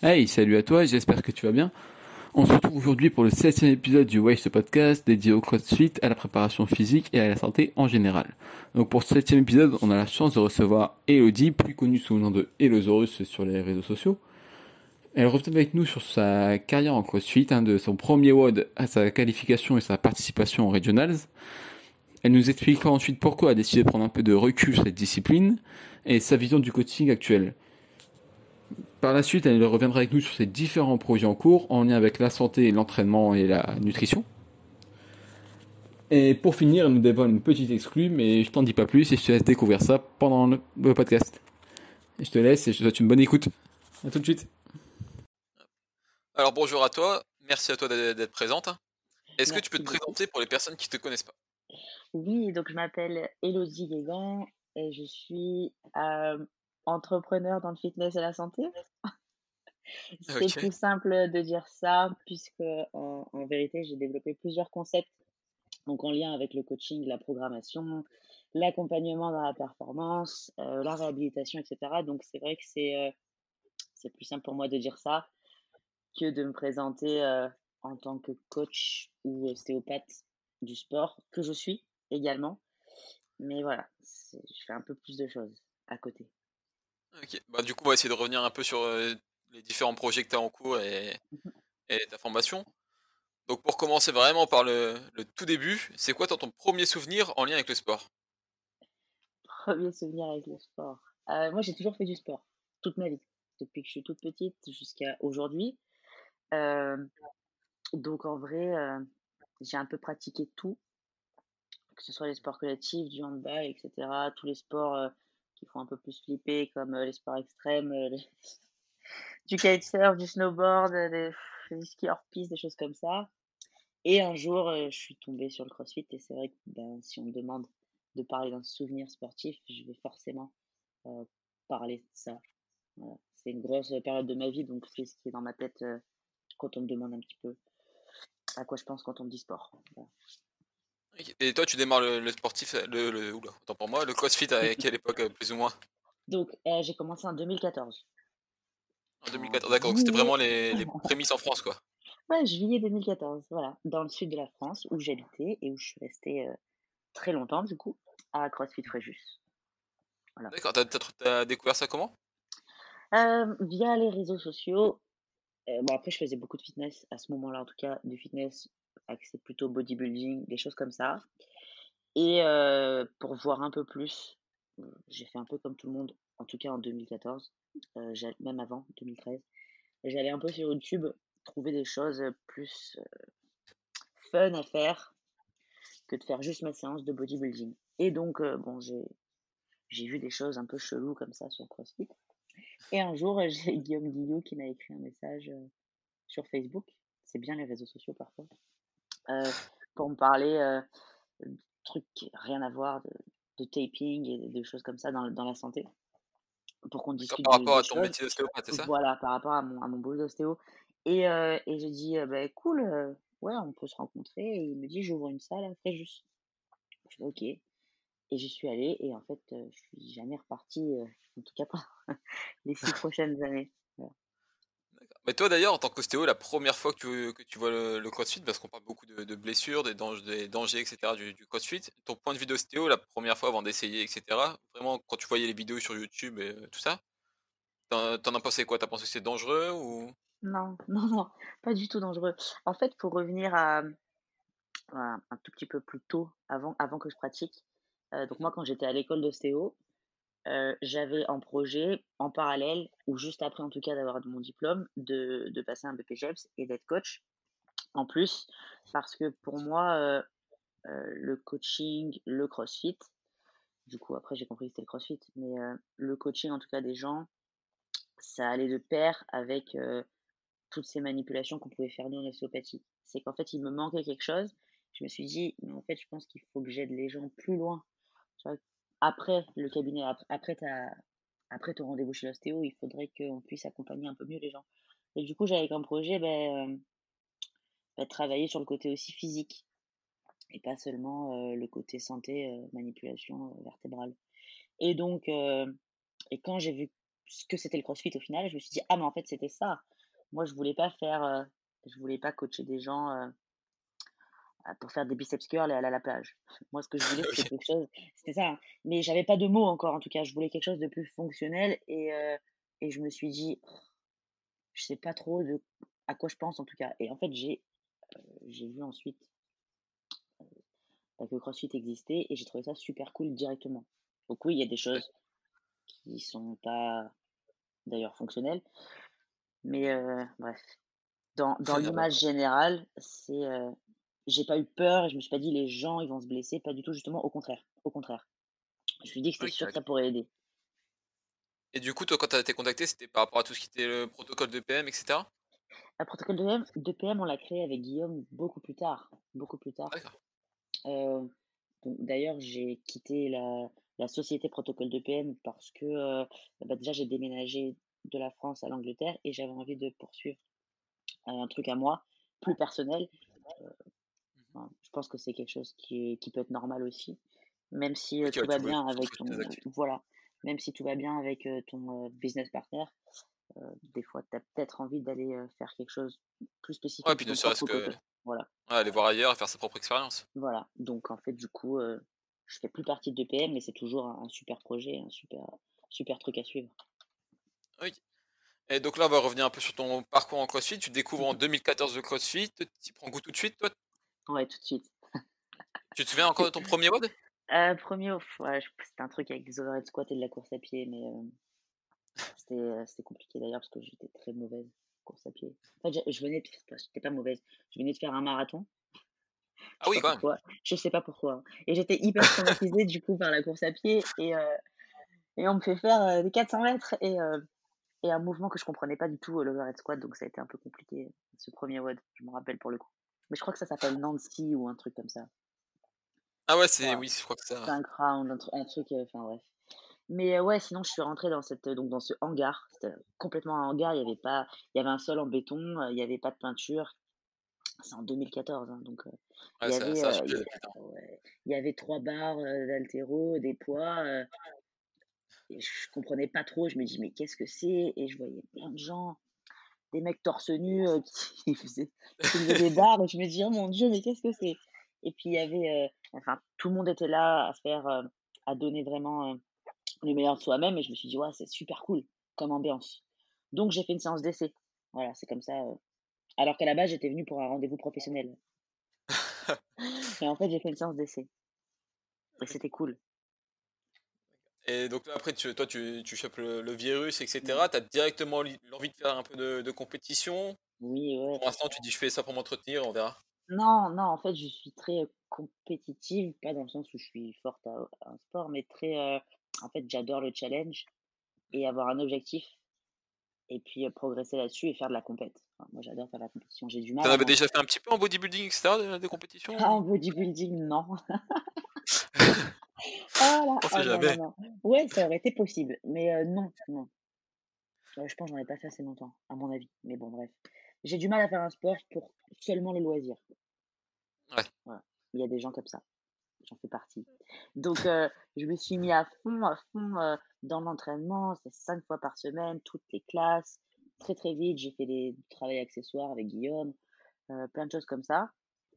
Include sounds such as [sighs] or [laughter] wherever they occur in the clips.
Hey, salut à toi, j'espère que tu vas bien. On se retrouve aujourd'hui pour le septième épisode du Waste Podcast dédié au CrossFit, à la préparation physique et à la santé en général. Donc pour ce septième épisode, on a la chance de recevoir Elodie, plus connue sous le nom de Elosaurus sur les réseaux sociaux. Elle revient avec nous sur sa carrière en CrossFit, hein, de son premier WOD à sa qualification et sa participation aux Regionals. Elle nous expliquera ensuite pourquoi elle a décidé de prendre un peu de recul sur cette discipline et sa vision du coaching actuel. Par la suite, elle reviendra avec nous sur ses différents projets en cours en lien avec la santé, l'entraînement et la nutrition. Et pour finir, elle nous dévoile une petite exclue, mais je t'en dis pas plus et je te laisse découvrir ça pendant le podcast. Et je te laisse et je te souhaite une bonne écoute. A tout de suite. Alors bonjour à toi, merci à toi d'être présente. Est-ce que tu peux te présenter pour les personnes qui ne te connaissent pas? Oui, donc je m'appelle Elodie Guégan et je suis euh, entrepreneur dans le fitness et la santé. [laughs] C'est plus simple de dire ça, puisque en, vérité, j'ai développé plusieurs concepts, donc en lien avec le coaching, la programmation, l'accompagnement dans la performance, euh, la réhabilitation, etc. Donc c'est vrai que c'est euh, c'est plus simple pour moi de dire ça que de me présenter euh, en tant que coach ou ostéopathe du sport, que je suis également. Mais voilà, je fais un peu plus de choses à côté. Ok, bah, du coup, on va essayer de revenir un peu sur les différents projets que tu as en cours et, [laughs] et, ta formation. Donc, pour commencer vraiment par le, tout début, c'est quoi ton premier souvenir en lien avec le sport? Premier souvenir avec le sport. Euh, moi, j'ai toujours fait du sport, toute ma vie, depuis que je suis toute petite jusqu'à aujourd'hui. donc, en vrai, j'ai un peu pratiqué tout, que ce soit les sports collectifs, du handball, etc., tous les sports qui font un peu plus flipper, comme euh, les sports extrêmes, euh, [laughs] du kitesurf, du snowboard, euh, des, ski hors-piste, des choses comme ça. Et un jour, je suis tombée sur le crossfit et c'est vrai que ben, si on me demande de parler d'un souvenir sportif, je vais forcément parler de ça. C'est une grosse période de ma vie, donc c'est ce qui est dans ma tête quand on me demande un petit peu à quoi je pense quand on me dit sport. Et toi, tu démarres le, sportif, le, le oula, pour moi, le CrossFit à quelle époque, euh, plus ou moins? Donc, euh, j'ai commencé en 2014. En 2014, d'accord. C'était vraiment les, les, [laughs] prémices en France, quoi. Ouais, juillet 2014, voilà, dans le sud de la France, où j'habitais et où je suis restée euh, très longtemps, du coup, à CrossFit Fréjus. Voilà. D'accord. T'as, as découvert ça comment? Via les réseaux sociaux. bon, après, je faisais beaucoup de fitness à ce moment-là, en tout cas, du fitness c'est plutôt bodybuilding, des choses comme ça. Et pour voir un peu plus, j'ai fait un peu comme tout le monde, en tout cas en 2014, même avant, 2013. J'allais un peu sur YouTube trouver des choses plus fun à faire que de faire juste ma séance de bodybuilding. Et donc, bon, j'ai vu des choses un peu cheloues comme ça sur CrossFit. Et un jour, [laughs] j'ai Guillaume Guillot qui m'a écrit un message sur Facebook. C'est bien les réseaux sociaux parfois. Euh, pour me parler euh, de trucs rien à voir, de, taping et de choses comme ça dans, dans la santé. Pour qu'on discute. Par rapport à ton métier d'ostéopathe, c'est ça? Voilà, par rapport à mon, à mon boulot d'ostéo. Et, euh, et j'ai dit, bah, cool, ouais, on peut se rencontrer. Et il me dit, j'ouvre une salle à Fréjus. Je dis, ok. Et j'y suis allée et en fait, je suis jamais repartie, en tout cas pas [laughs] les six [laughs] prochaines années. Toi d'ailleurs, en tant qu'ostéo, la première fois que tu, vois le, crossfit, parce qu'on parle beaucoup de, blessures, des dangers, etc. Du, crossfit, ton point de vue d'ostéo, la première fois avant d'essayer, etc., vraiment quand tu voyais les vidéos sur YouTube et tout ça, t'en, as pensé quoi? T'as pensé que c'était dangereux ou? Non, [laughs] non, non, pas du tout dangereux. En fait, pour revenir à, un tout petit peu plus tôt, avant, avant que je pratique, euh, donc moi quand j'étais à l'école d'ostéo, j'avais en projet, en parallèle, ou juste après en tout cas d'avoir mon diplôme, de, de passer un BPGEPS et d'être coach. En plus, parce que pour moi, le coaching, le crossfit, du coup après j'ai compris que c'était le crossfit, mais le coaching en tout cas des gens, ça allait de pair avec toutes ces manipulations qu'on pouvait faire nous en ostéopathie. C'est qu'en fait il me manquait quelque chose, je me suis dit, mais en fait je pense qu'il faut que j'aide les gens plus loin après le cabinet, après, ta, après ton rendez-vous chez l'ostéo, il faudrait qu'on puisse accompagner un peu mieux les gens. Et du coup, j'avais comme projet ben, euh, ben, travailler sur le côté aussi physique et pas seulement euh, le côté santé, euh, manipulation vertébrale. Et donc, et quand j'ai vu ce que c'était le CrossFit au final. Je me suis dit, ah, mais en fait, c'était ça. Moi, je voulais pas faire, je voulais pas coacher des gens pour faire des biceps curls et aller à la plage. Moi, ce que je voulais, [laughs] c'était quelque chose, c'était ça. Hein. Mais j'avais pas de mots encore, en tout cas. Je voulais quelque chose de plus fonctionnel et, euh, et je me suis dit, je sais pas trop de à quoi je pense en tout cas. Et en fait, j'ai j'ai vu ensuite bah, que CrossFit existait et j'ai trouvé ça super cool directement. Donc oui, il y a des choses qui sont pas d'ailleurs fonctionnelles, mais bref. Dans, dans l'image générale, c'est j'ai pas eu peur et je me suis pas dit les gens ils vont se blesser, pas du tout justement, au contraire, au contraire. Je me suis dit que c'était sûr que ça pourrait aider. Et du coup, toi, quand tu as été contacté, c'était par rapport à tout ce qui était le protocole de PM, etc. Le protocole de PM, de PM, on l'a créé avec Guillaume beaucoup plus tard, beaucoup plus tard. Euh, d'ailleurs, j'ai quitté la, la, société protocole de PM parce que euh, bah, déjà j'ai déménagé de la France à l'Angleterre et j'avais envie de poursuivre un truc à moi, plus personnel. Euh, je pense que c'est quelque chose qui, qui, peut être normal aussi, même si tout va bien avec ton voilà, même si tout va bien avec ton business partner. des fois, tu as peut-être envie d'aller faire quelque chose plus spécifique. Ouais, puis ne serait-ce que voilà. aller voir ailleurs et faire sa propre expérience. Voilà. Donc en fait, du coup, je fais plus partie de PM, mais c'est toujours un, super projet, un super, super truc à suivre. Oui. Et donc là, on va revenir un peu sur ton parcours en CrossFit. Tu découvres en 2014 le CrossFit. Tu prends goût tout de suite, toi? Ouais, tout de suite. tu te souviens [laughs] encore de ton premier WOD euh, Premier, ouais, c'était un truc avec des overhead squats et de la course à pied, mais c'était compliqué d'ailleurs parce que j'étais très mauvaise course à pied. En fait, je, venais de, j'étais pas mauvaise, je venais de faire un marathon. Ah oui, quand même. Je sais pas pourquoi. Hein. Et j'étais hyper traumatisée du coup par la course à pied et, euh, et on me fait faire euh, des 400 mètres et, euh, et un mouvement que je comprenais pas du tout, l'overhead squat, donc ça a été un peu compliqué ce premier WOD, je me rappelle pour le coup. Mais je crois que ça s'appelle Nancy ou un truc comme ça. Ah ouais, c'est oui, je crois que c'est ça. un round, un, truc, enfin bref. Mais ouais, sinon je suis rentrée dans cette donc dans ce hangar, c'était complètement un hangar, il y avait pas il y avait un sol en béton, il y avait pas de peinture. C'est en 2014 hein, donc il y avait il y avait trois barres d'altéro, des poids et je comprenais pas trop, je me dis mais qu'est-ce que c'est? Et je voyais plein de gens des mecs torse nu [laughs] qui, faisaient, des barres et je me dis oh mon dieu mais qu'est-ce que c'est? Et puis il y avait enfin tout le monde était là à faire à donner vraiment le meilleur de soi-même et je me suis dit ouais c'est super cool comme ambiance. Donc j'ai fait une séance d'essai. Voilà c'est comme ça euh. alors qu'à la base j'étais venue pour un rendez-vous professionnel. [laughs] Et en fait j'ai fait une séance d'essai. Et c'était cool et donc là, après, tu, toi, tu, tu chopes le, virus, etc. Tu as directement l'envie de faire un peu de, compétition? Oui, ouais. Pour l'instant, tu dis, je fais ça pour m'entretenir, on verra. Non, non, en fait, je suis très compétitive, pas dans le sens où je suis forte à, un sport, mais très, en fait, j'adore le challenge et avoir un objectif et puis progresser là-dessus et faire de la compète. moi, j'adore faire de la compétition. J'ai du mal. Tu avais déjà fait un petit peu en bodybuilding, etc., des, compétitions Ah, en bodybuilding, non. [laughs] ah là, oh, jamais. Ouais, ça aurait été possible, mais non, non. je pense que j'en ai pas fait assez longtemps, à mon avis. Mais bon, bref. J'ai du mal à faire un sport pour seulement le loisir. Ouais. Il y a des gens comme ça j'en fais partie. Donc, euh, je me suis mis à fond, à fond euh, dans l'entraînement. C'est cinq fois par semaine, toutes les classes. Très, très vite, j'ai fait des, travail accessoire avec Guillaume, euh, plein de choses comme ça.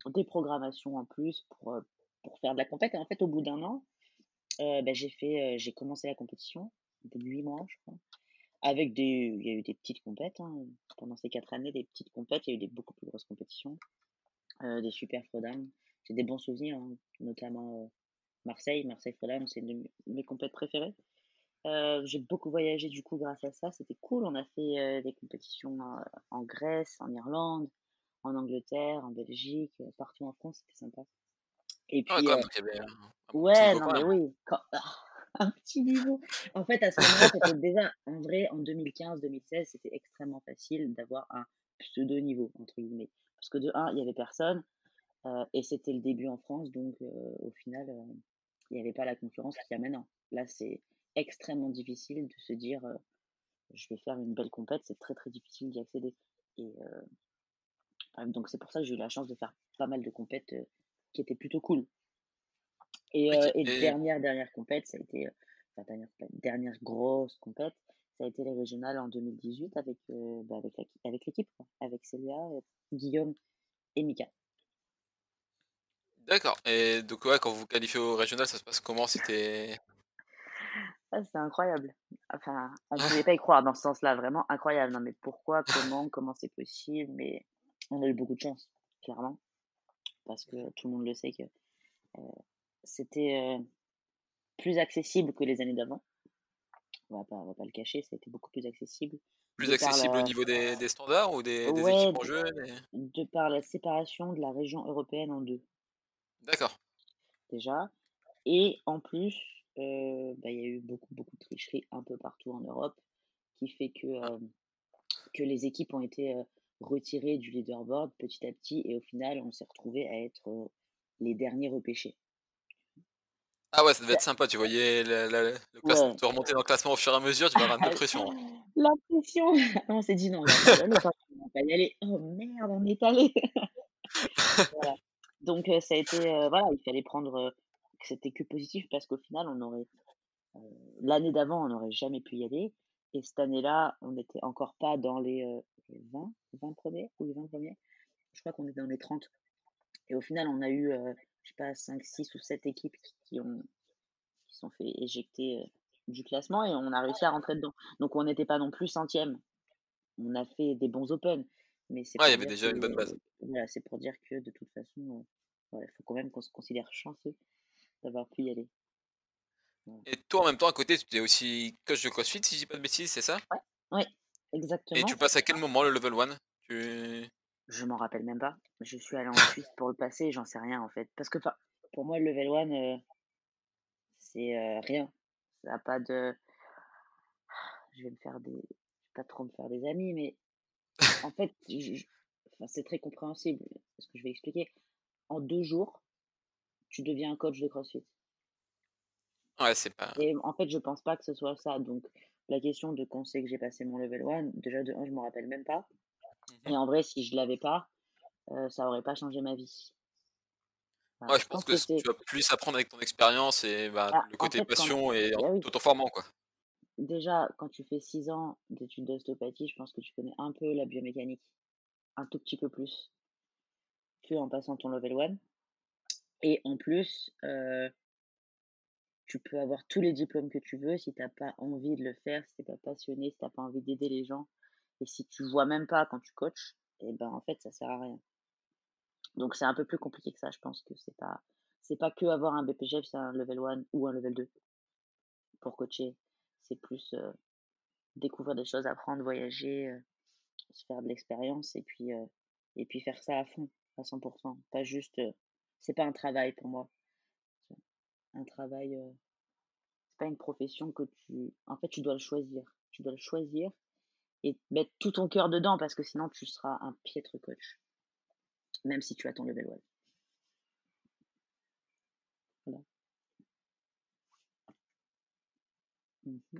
Des programmations en plus pour, pour faire de la compète. Et en fait, au bout d'un an, ben, j'ai fait, j'ai commencé la compétition, de huit mois, je crois. Avec des, il y a eu des petites compètes hein. pendant ces quatre années, des petites compètes. Il y a eu des beaucoup plus grosses compétitions, des super frodames j'ai des bons souvenirs, hein, notamment Marseille. Marseille Frodham, c'est une de mes compétitions préférées. j'ai beaucoup voyagé du coup grâce à ça, c'était cool. On a fait des compétitions en Grèce, en Irlande, en Angleterre, en Belgique, partout en France, c'était sympa. Et ah, puis, ouais, non mais oui, [laughs] un petit niveau. En fait, à ce moment-là, c'était déjà, en vrai, en 2015-2016, c'était extrêmement facile d'avoir un pseudo niveau entre guillemets, parce que de un, il y avait personne. Euh, et c'était le début en France, donc euh, au final, euh, il n'y avait pas la concurrence qu'il y a maintenant. Là, c'est extrêmement difficile de se dire je vais faire une belle compète, c'est très très difficile d'y accéder. Et donc c'est pour ça que j'ai eu la chance de faire pas mal de compètes qui étaient plutôt cool. Et, et, dernière dernière compète, ça a été enfin, dernière, dernière grosse compète, ça a été les régionales en 2018 avec, bah, avec, avec l'équipe, avec Célia, Guillaume et Mika. D'accord. Et donc, ouais, quand vous qualifiez au régional, ça se passe comment? C'était. [laughs] Ah, c'est incroyable. Enfin, on ne pouvait pas y croire dans ce sens-là, vraiment incroyable. Non, mais pourquoi, comment, comment c'est possible? Mais on a eu beaucoup de chance, clairement, parce que tout le monde le sait que c'était plus accessible que les années d'avant. On va pas, va pas le cacher, ça a été beaucoup plus accessible. Plus accessible au niveau des, des standards ou des, des équipes en jeu De par la séparation de la région européenne en deux. D'accord. Déjà. Et en plus, euh, bah, il y a eu beaucoup, beaucoup de tricheries un peu partout en Europe, qui fait que, ah. que les équipes ont été retirées du leaderboard petit à petit, et au final, on s'est retrouvé à être les derniers repêchés. Ah ouais, ça devait être sympa, tu voyais le, le, le remonter dans le classement au fur et à mesure, tu vas avoir de [laughs] pression. Hein. La pression [laughs] On s'est dit non, on va pas y aller. Oh merde, on est allé [laughs] voilà. Donc ça a été, voilà, il fallait prendre, que c'était que positif parce qu'au final, on aurait, l'année d'avant, on n'aurait jamais pu y aller. Et cette année-là, on n'était encore pas dans les, 20, 20 premiers ou les 20 premiers. Je crois qu'on était dans les 30. Et au final, on a eu, je sais pas, 5, 6 ou 7 équipes qui, ont, qui sont fait éjecter du classement et on a réussi à rentrer dedans. Donc on n'était pas non plus centième. On a fait des bons open. Mais ouais, il y avait déjà une bonne base. Voilà, c'est pour dire que de toute façon, il faut quand même qu'on se considère chanceux d'avoir pu y aller. Et toi, en même temps, à côté, tu es aussi coach de CrossFit, si je dis pas de bêtises, c'est ça? Ouais, ouais, exactement. Et tu passes à quel moment le level 1 tu... Je m'en rappelle même pas. Je suis allé en Suisse pour le passer, j'en sais rien en fait. Parce que pour moi, le level 1, euh, c'est euh, rien. Ça n'a pas de. [sighs] Je vais me faire des. Je vais pas trop me faire des amis, mais en fait, c'est très compréhensible ce que je vais expliquer en deux jours, tu deviens un coach de CrossFit. Ouais, c'est pas. Et en fait, je pense pas que ce soit ça. Donc, la question de quand c'est que j'ai passé mon level 1, déjà de 1, je me rappelle même pas. Mmh Et en vrai, si je l'avais pas, euh, ça aurait pas changé ma vie. ouais, je, pense, que, tu vas plus apprendre avec ton expérience et bah, bah, le côté passion et eh tout en formant, quoi. Déjà, quand tu fais 6 ans d'études d'ostéopathie, je pense que tu connais un peu la biomécanique. Un tout petit peu plus en passant ton level 1. Et en plus, euh, tu peux avoir tous les diplômes que tu veux si tu n'as pas envie de le faire, si tu n'es pas passionné, si tu n'as pas envie d'aider les gens. Et si tu vois même pas quand tu coaches, et eh ben en fait, ça sert à rien. Donc c'est un peu plus compliqué que ça. Je pense que c'est pas c'est pas que avoir un BPGF, c'est un level 1 ou un level 2 pour coacher. C'est plus euh, découvrir des choses, apprendre, voyager, euh, se faire de l'expérience et puis et puis faire ça à fond à 100%. Pas juste, c'est pas un travail pour moi. Un travail, c'est pas une profession que tu, en fait, tu dois le choisir. Tu dois le choisir et mettre tout ton cœur dedans parce que sinon tu seras un piètre coach. Même si tu as ton level 1. Voilà. Mmh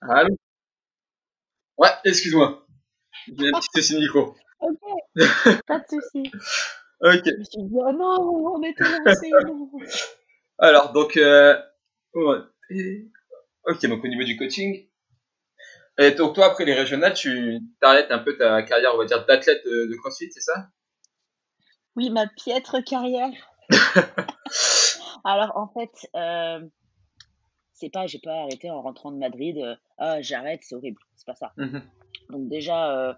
Allô? Ouais, excuse-moi. J'ai un petit souci de micro. Ok, [laughs] pas de souci. Ok. Je me suis dit, oh non, on était lancé. [laughs] Alors, donc, euh, ok, donc au niveau du coaching. Et donc, toi, après les régionales, tu t'arrêtes un peu ta carrière, on va dire, d'athlète de, CrossFit, c'est ça? Oui, ma piètre carrière. [laughs] Alors, en fait, euh, c'est pas, j'ai pas arrêté en rentrant de Madrid. Euh, ah, j'arrête, c'est horrible. C'est pas ça. Mmh donc déjà, euh,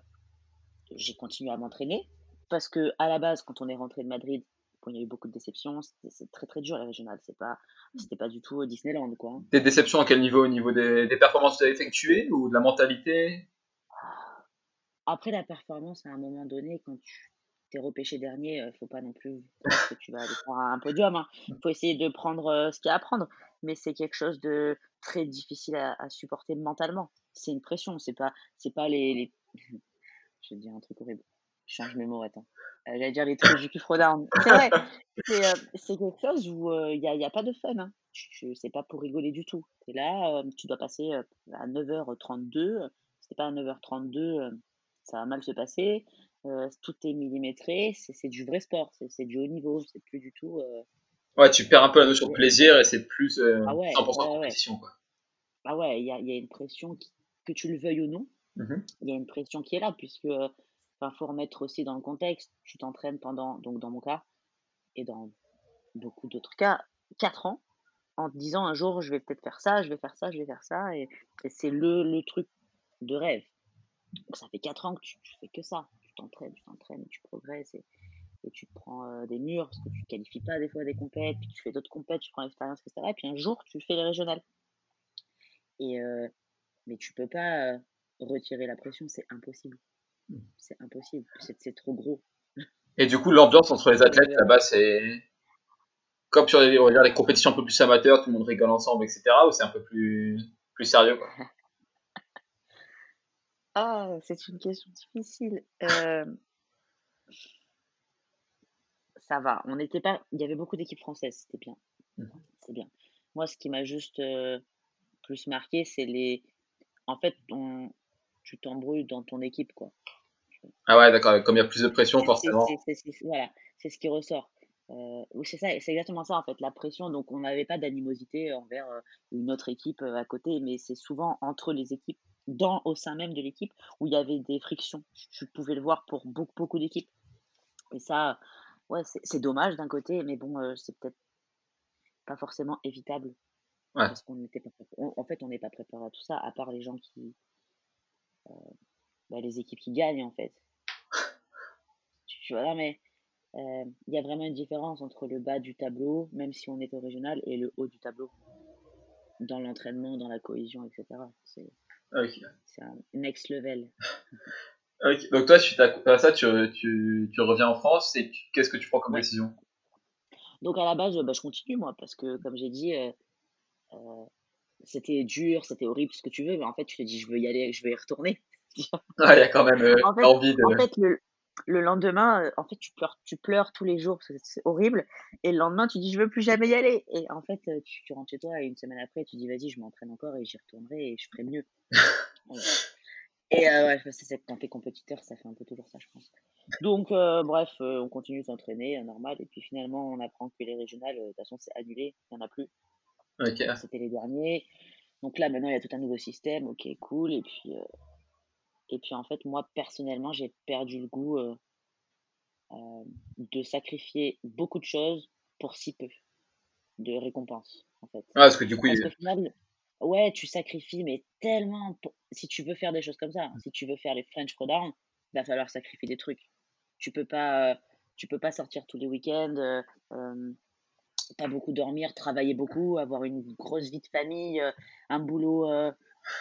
j'ai continué à m'entraîner parce que à la base, quand on est rentré de Madrid, il y a eu beaucoup de déceptions. C'est très très dur les régionales. C'est pas, c'était pas du tout Disneyland quoi. Hein. Des déceptions à quel niveau? Au niveau des, performances que tu as effectuées ou de la mentalité? Après la performance, à un moment donné, quand tu t'es repêché dernier, il euh, faut pas non plus que tu vas aller faire un podium. Il hein. faut essayer de prendre euh, ce qu'il y a à prendre, mais c'est quelque chose de très difficile à, à supporter mentalement c'est une pression. C'est pas, c'est pas les, les... [laughs] Je vais dire un truc horrible. Je change mes mots, attends. Euh, j'allais dire les trucs du down. C'est vrai. [laughs] C'est, euh, c'est quelque chose où il euh, n'y a, y a, pas de fun. Hein. C'est pas pour rigoler du tout. Tu là, tu dois passer à 9h32. c'est pas à 9h32, ça va mal se passer. tout est millimétré. C'est, du vrai sport. C'est, du haut niveau. C'est plus du tout Ouais, tu perds un peu la notion de plaisir et c'est plus euh, Ah ouais, 100% ouais, compétition, quoi. Ah ouais, il y a, il y a une pression qui- que tu le veuilles ou non, Mhm. il y a une pression qui est là, puisque, enfin, faut remettre aussi dans le contexte, tu t'entraînes pendant, donc dans mon cas, et dans beaucoup d'autres cas, 4 ans, en te disant un jour, je vais peut-être faire ça, je vais faire ça, je vais faire ça, et, c'est le, truc de rêve. Donc ça fait 4 ans que tu, fais que ça, tu t'entraînes, tu t'entraînes, tu progresses, et, et tu te prends euh, des murs, parce que tu ne qualifies pas des fois des compètes, puis tu fais d'autres compètes, tu prends l'expérience, etc. Et puis un jour, tu fais les régionales. Et, euh, mais tu peux pas euh, retirer la pression, c'est impossible. C'est impossible, c'est trop gros. Et du coup, l'ambiance entre les athlètes là-bas, c'est comme sur les, on va dire, les compétitions un peu plus amateurs, tout le monde rigole ensemble, etc. Ou c'est un peu plus, plus sérieux, quoi? [laughs] Ah, c'est une question difficile. Euh, ça va, on n'était pas. Il y avait beaucoup d'équipes françaises, c'était bien. Mhm. C'est bien. Moi, ce qui m'a juste euh, plus marqué, c'est les. En fait, on... tu t'embrouilles dans ton équipe, quoi. Ah ouais, d'accord. Comme il y a plus de pression, forcément. voilà, c'est ce qui ressort. Euh, c'est ça, c'est exactement ça en fait, la pression. Donc, on n'avait pas d'animosité envers euh, une autre équipe euh, à côté, mais c'est souvent entre les équipes, dans au sein même de l'équipe, où il y avait des frictions. Tu pouvais le voir pour beaucoup, beaucoup d'équipes. Et ça, ouais, c'est dommage d'un côté, mais bon, euh, c'est peut-être pas forcément évitable. Ouais. Parce qu'on n'était pas, on- en fait, on n'est pas préparé à tout ça, à part les gens qui, euh, bah, les équipes qui gagnent en fait. Tu vois, non, mais euh, il y a vraiment une différence entre le bas du tableau, même si on est au régional, et le haut du tableau. Dans l'entraînement, dans la cohésion, etc. C'est Ok. c'est un next level. [laughs] Donc toi, suite à ça, tu, tu, tu reviens en France et qu'est-ce que tu prends comme Ouais. décision? Donc à la base, bah, je continue moi, parce que comme j'ai dit, euh, euh, c'était dur, c'était horrible, ce que tu veux, mais en fait, tu te dis, je veux y aller, je vais y retourner. Ah, il y a quand même euh, En fait- envie de. En fait, le, le lendemain, euh, en fait, tu pleures, tu pleures tous les jours, parce que c'est horrible. Et le lendemain, tu dis, je veux plus jamais y aller. Et en fait, euh, tu, tu rentres chez toi et une semaine après, tu dis, vas-y, je m'entraîne encore et j'y retournerai et je ferai mieux. [laughs] Et euh, ouais, c'est c'est quand t'es compétiteur, ça fait un peu toujours ça, je pense. Donc, euh, bref, euh, on continue de s'entraîner, normal. Et puis finalement, on apprend que les régionales, de toute façon, c'est annulé, il n'y en a plus. Ok. C'était les derniers. Donc là, maintenant, il y a tout un nouveau système. Ok, cool. Et puis, et puis en fait, moi, personnellement, j'ai perdu le goût euh, euh, de sacrifier beaucoup de choses pour si peu de récompenses, en fait. Ah, parce que du coup, Parce il- final, ouais, tu sacrifies, mais tellement. pour- Si tu veux faire des choses comme ça, hein, si tu veux faire les French Throwdown, il va falloir sacrifier des trucs. Tu peux pas, euh, tu peux pas sortir tous les week-ends, pas beaucoup dormir, travailler beaucoup, avoir une grosse vie de famille, euh, un boulot euh,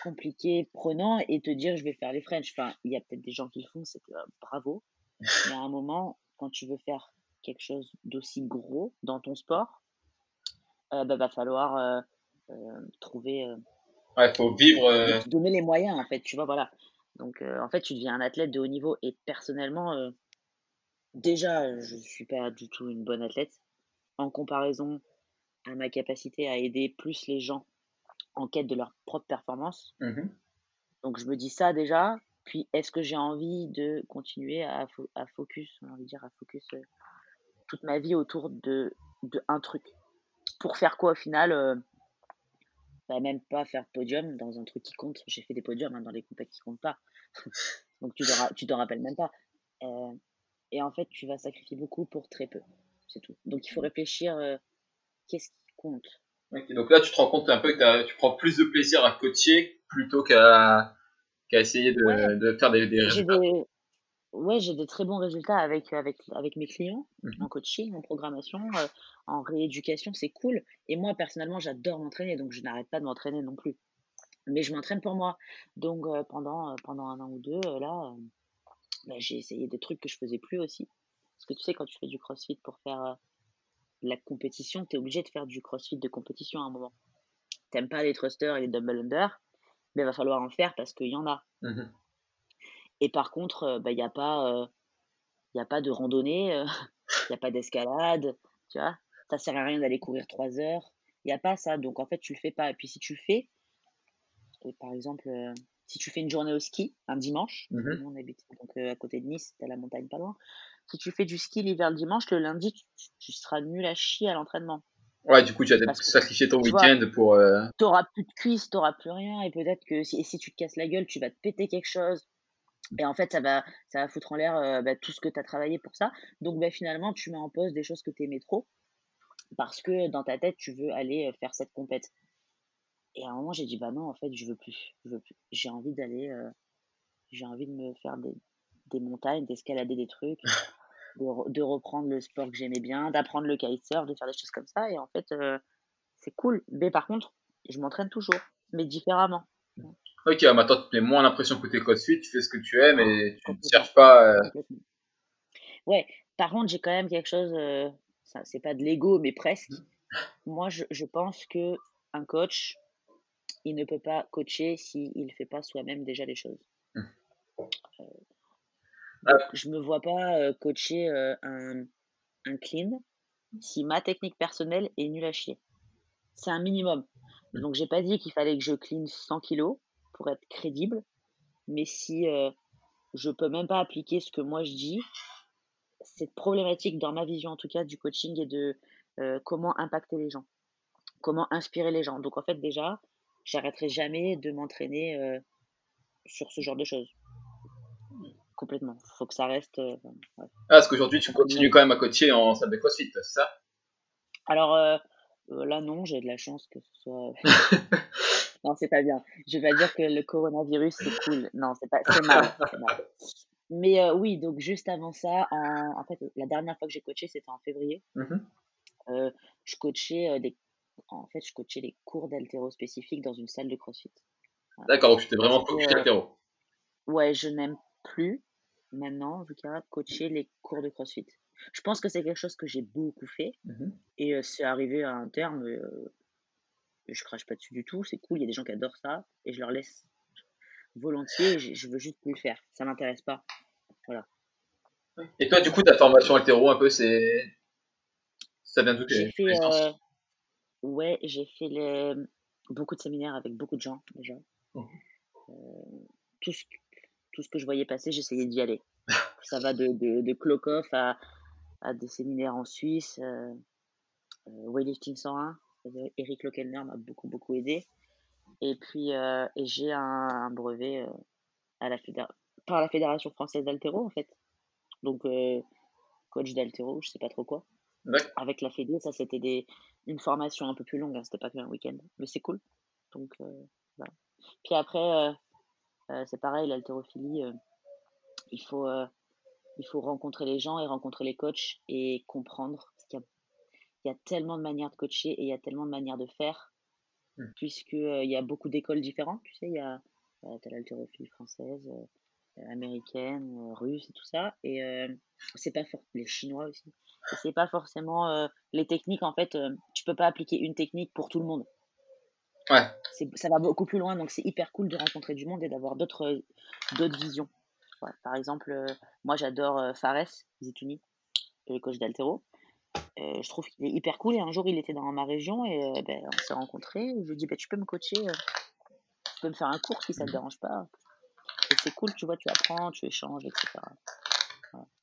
compliqué, prenant, et te dire je vais faire les French. Enfin, il y a peut-être des gens qui le font, c'est que, euh, bravo. Mais à un moment, quand tu veux faire quelque chose d'aussi gros dans ton sport, euh, bah, va falloir euh, euh, trouver, euh, ouais, faut vivre. donner les moyens en fait, tu vois, voilà. Donc en fait, tu deviens un athlète de haut niveau et personnellement, déjà, je suis pas du tout une bonne athlète en comparaison à ma capacité à aider plus les gens en quête de leur propre performance. mhm. Donc je me dis ça déjà. Puis est-ce que j'ai envie de continuer à, fo- à focus, on a envie de dire à focus euh, toute ma vie autour de, de un truc? Pour faire quoi au final euh, bah, Même pas faire podium dans un truc qui compte. J'ai fait des podiums hein, dans les compétitions qui comptent pas. [laughs] Donc tu t'en ra- tu t'en rappelles même pas. Euh, et en fait, tu vas sacrifier beaucoup pour très peu. C'est tout. Donc il faut réfléchir qu'est-ce qui compte? Donc là, tu te rends compte un peu que tu prends plus de plaisir à coacher plutôt qu'à qu'à essayer de, Ouais. de faire des, des résultats. des, ouais, j'ai des très bons résultats avec, avec, avec mes clients Mhm. en coaching, en programmation, euh, en rééducation, c'est cool. Et moi, personnellement, j'adore m'entraîner, donc je n'arrête pas de m'entraîner non plus. Mais je m'entraîne pour moi. Donc euh, pendant, euh, pendant un an ou deux, là, bah, j'ai essayé des trucs que je faisais plus aussi. Parce que tu sais, quand tu fais du crossfit pour faire la compétition, tu es obligé de faire du crossfit de compétition à un moment. T'aimes pas les thrusters et les double under, mais il va falloir en faire parce qu'il y en a. Mhm. Et par contre, euh, bah, il n'y a pas, euh, il y a pas de randonnée, euh, [laughs] il n'y a pas d'escalade, tu vois. Ça sert à rien d'aller courir trois heures. Il n'y a pas ça. Donc, en fait, tu le fais pas. Et puis, si tu le fais, et par exemple, euh, si tu fais une journée au ski, un dimanche, Mhm. nous, on habite donc, euh, à côté de Nice, à la montagne pas loin. Si tu fais du ski l'hiver le dimanche, le lundi, tu, tu seras nul à chier à l'entraînement. Ouais, du coup, tu vas que, sacrifier ton week-end pour. euh, T'auras plus de cuisses, t'auras plus rien, et peut-être que si, et si tu te casses la gueule, tu vas te péter quelque chose. Et en fait, ça va, ça va foutre en l'air euh, bah, tout ce que tu as travaillé pour ça. Donc bah, finalement, tu mets en pause des choses que tu aimais trop, parce que dans ta tête, tu veux aller euh, faire cette compète. Et à un moment, j'ai dit, bah non, en fait, je veux plus. Je veux plus. J'ai envie d'aller, euh, j'ai envie de me faire des, des montagnes, d'escalader des trucs, [laughs] de, re- de reprendre le sport que j'aimais bien, d'apprendre le kitesurf, de faire des choses comme ça. Et en fait, euh, c'est cool. Mais par contre, je m'entraîne toujours, mais différemment. Ok, ah, maintenant, tu te mets moins l'impression que t'es CrossFit, tu fais ce que tu aimes et tu ne cherches pas. euh. Ouais, par contre, j'ai quand même quelque chose, euh, ça, c'est pas de l'ego, mais presque. Moi, je, je pense que un coach, il ne peut pas coacher s'il ne fait pas soi-même déjà les choses. Hmm. Euh, Ah. Je me vois pas coacher un, un clean si ma technique personnelle est nulle à chier. C'est un minimum. Hmm. Donc, j'ai pas dit qu'il fallait que je clean 100 kilos pour être crédible, mais si euh, je peux même pas appliquer ce que moi je dis, c'est problématique dans ma vision en tout cas du coaching et de euh, comment impacter les gens, comment inspirer les gens. Donc en fait déjà, j'arrêterai jamais de m'entraîner euh, sur ce genre de choses. Complètement. Faut que ça reste. euh, ouais. Ah, parce qu'aujourd'hui, tu continues quand même à coacher en salle de CrossFit, c'est ça? Alors euh, euh, là non, j'ai de la chance que ce soit. [laughs] [laughs] non, c'est pas bien. Je vais pas dire que le coronavirus c'est cool. Non, c'est pas, c'est mal. Mais euh, oui, donc juste avant ça, en, en fait, la dernière fois que j'ai coaché, c'était en février. Mhm. Euh, je coachais des, en fait, je coachais les cours d'haltéro spécifiques dans une salle de CrossFit. D'accord, donc tu t'es vraiment focus altéro. ouais, je n'aime plus maintenant, en tout cas, coacher les cours de CrossFit. Je pense que c'est quelque chose que j'ai beaucoup fait Mhm. et euh, c'est arrivé à un terme. euh, je crache pas dessus du tout, c'est cool. Il y a des gens qui adorent ça et je leur laisse volontiers. Je, je veux juste plus le faire. Ça m'intéresse pas. Voilà. Et toi, du coup, ta formation altéro, un peu, c'est. Ça vient d'où J'ai fait, euh, ouais, j'ai fait les, beaucoup de séminaires avec beaucoup de gens déjà. Euh, tout ce, tout ce que je voyais passer, j'essayais d'y aller. Ça va de, de, de Klokov à, à des séminaires en Suisse. Euh, euh, Weightlifting 101, euh, Eric Lokelner m'a beaucoup, beaucoup aidé. Et puis, euh, et j'ai un, un brevet euh, à la par la Fédération française d'haltéro, en fait. Donc, coach d'haltéro, je sais pas trop quoi. Avec la Fédé, ça, c'était des, une formation un peu plus longue, hein, c'était pas qu'un week-end. Mais c'est cool. Donc, voilà. Puis après, c'est pareil, l'haltérophilie, euh, il faut, euh, il faut rencontrer les gens et rencontrer les coachs et comprendre. Parce qu'il y a, il y a tellement de manières de coacher et il y a tellement de manières de faire, Mm. puisque euh, il y a beaucoup d'écoles différentes. Tu sais, il y a, euh, l'haltérophilie française, euh, américaine, euh, russe et tout ça. Et euh, c'est pas for- les chinois aussi. Et c'est pas forcément euh, les techniques. En fait, euh, tu peux pas appliquer une technique pour tout le monde. Ouais. Ça va beaucoup plus loin, donc c'est hyper cool de rencontrer du monde et d'avoir d'autres, visions. Par exemple, euh, moi j'adore euh, Fares Zitouni, le coach d'Altero. Euh, je trouve qu'il est hyper cool et un jour il était dans ma région et euh, ben, on s'est rencontrés. Je lui ai dit bah, tu peux me coacher, tu peux me faire un cours si ça te dérange pas. C'est cool, tu vois, tu apprends, tu échanges, etc.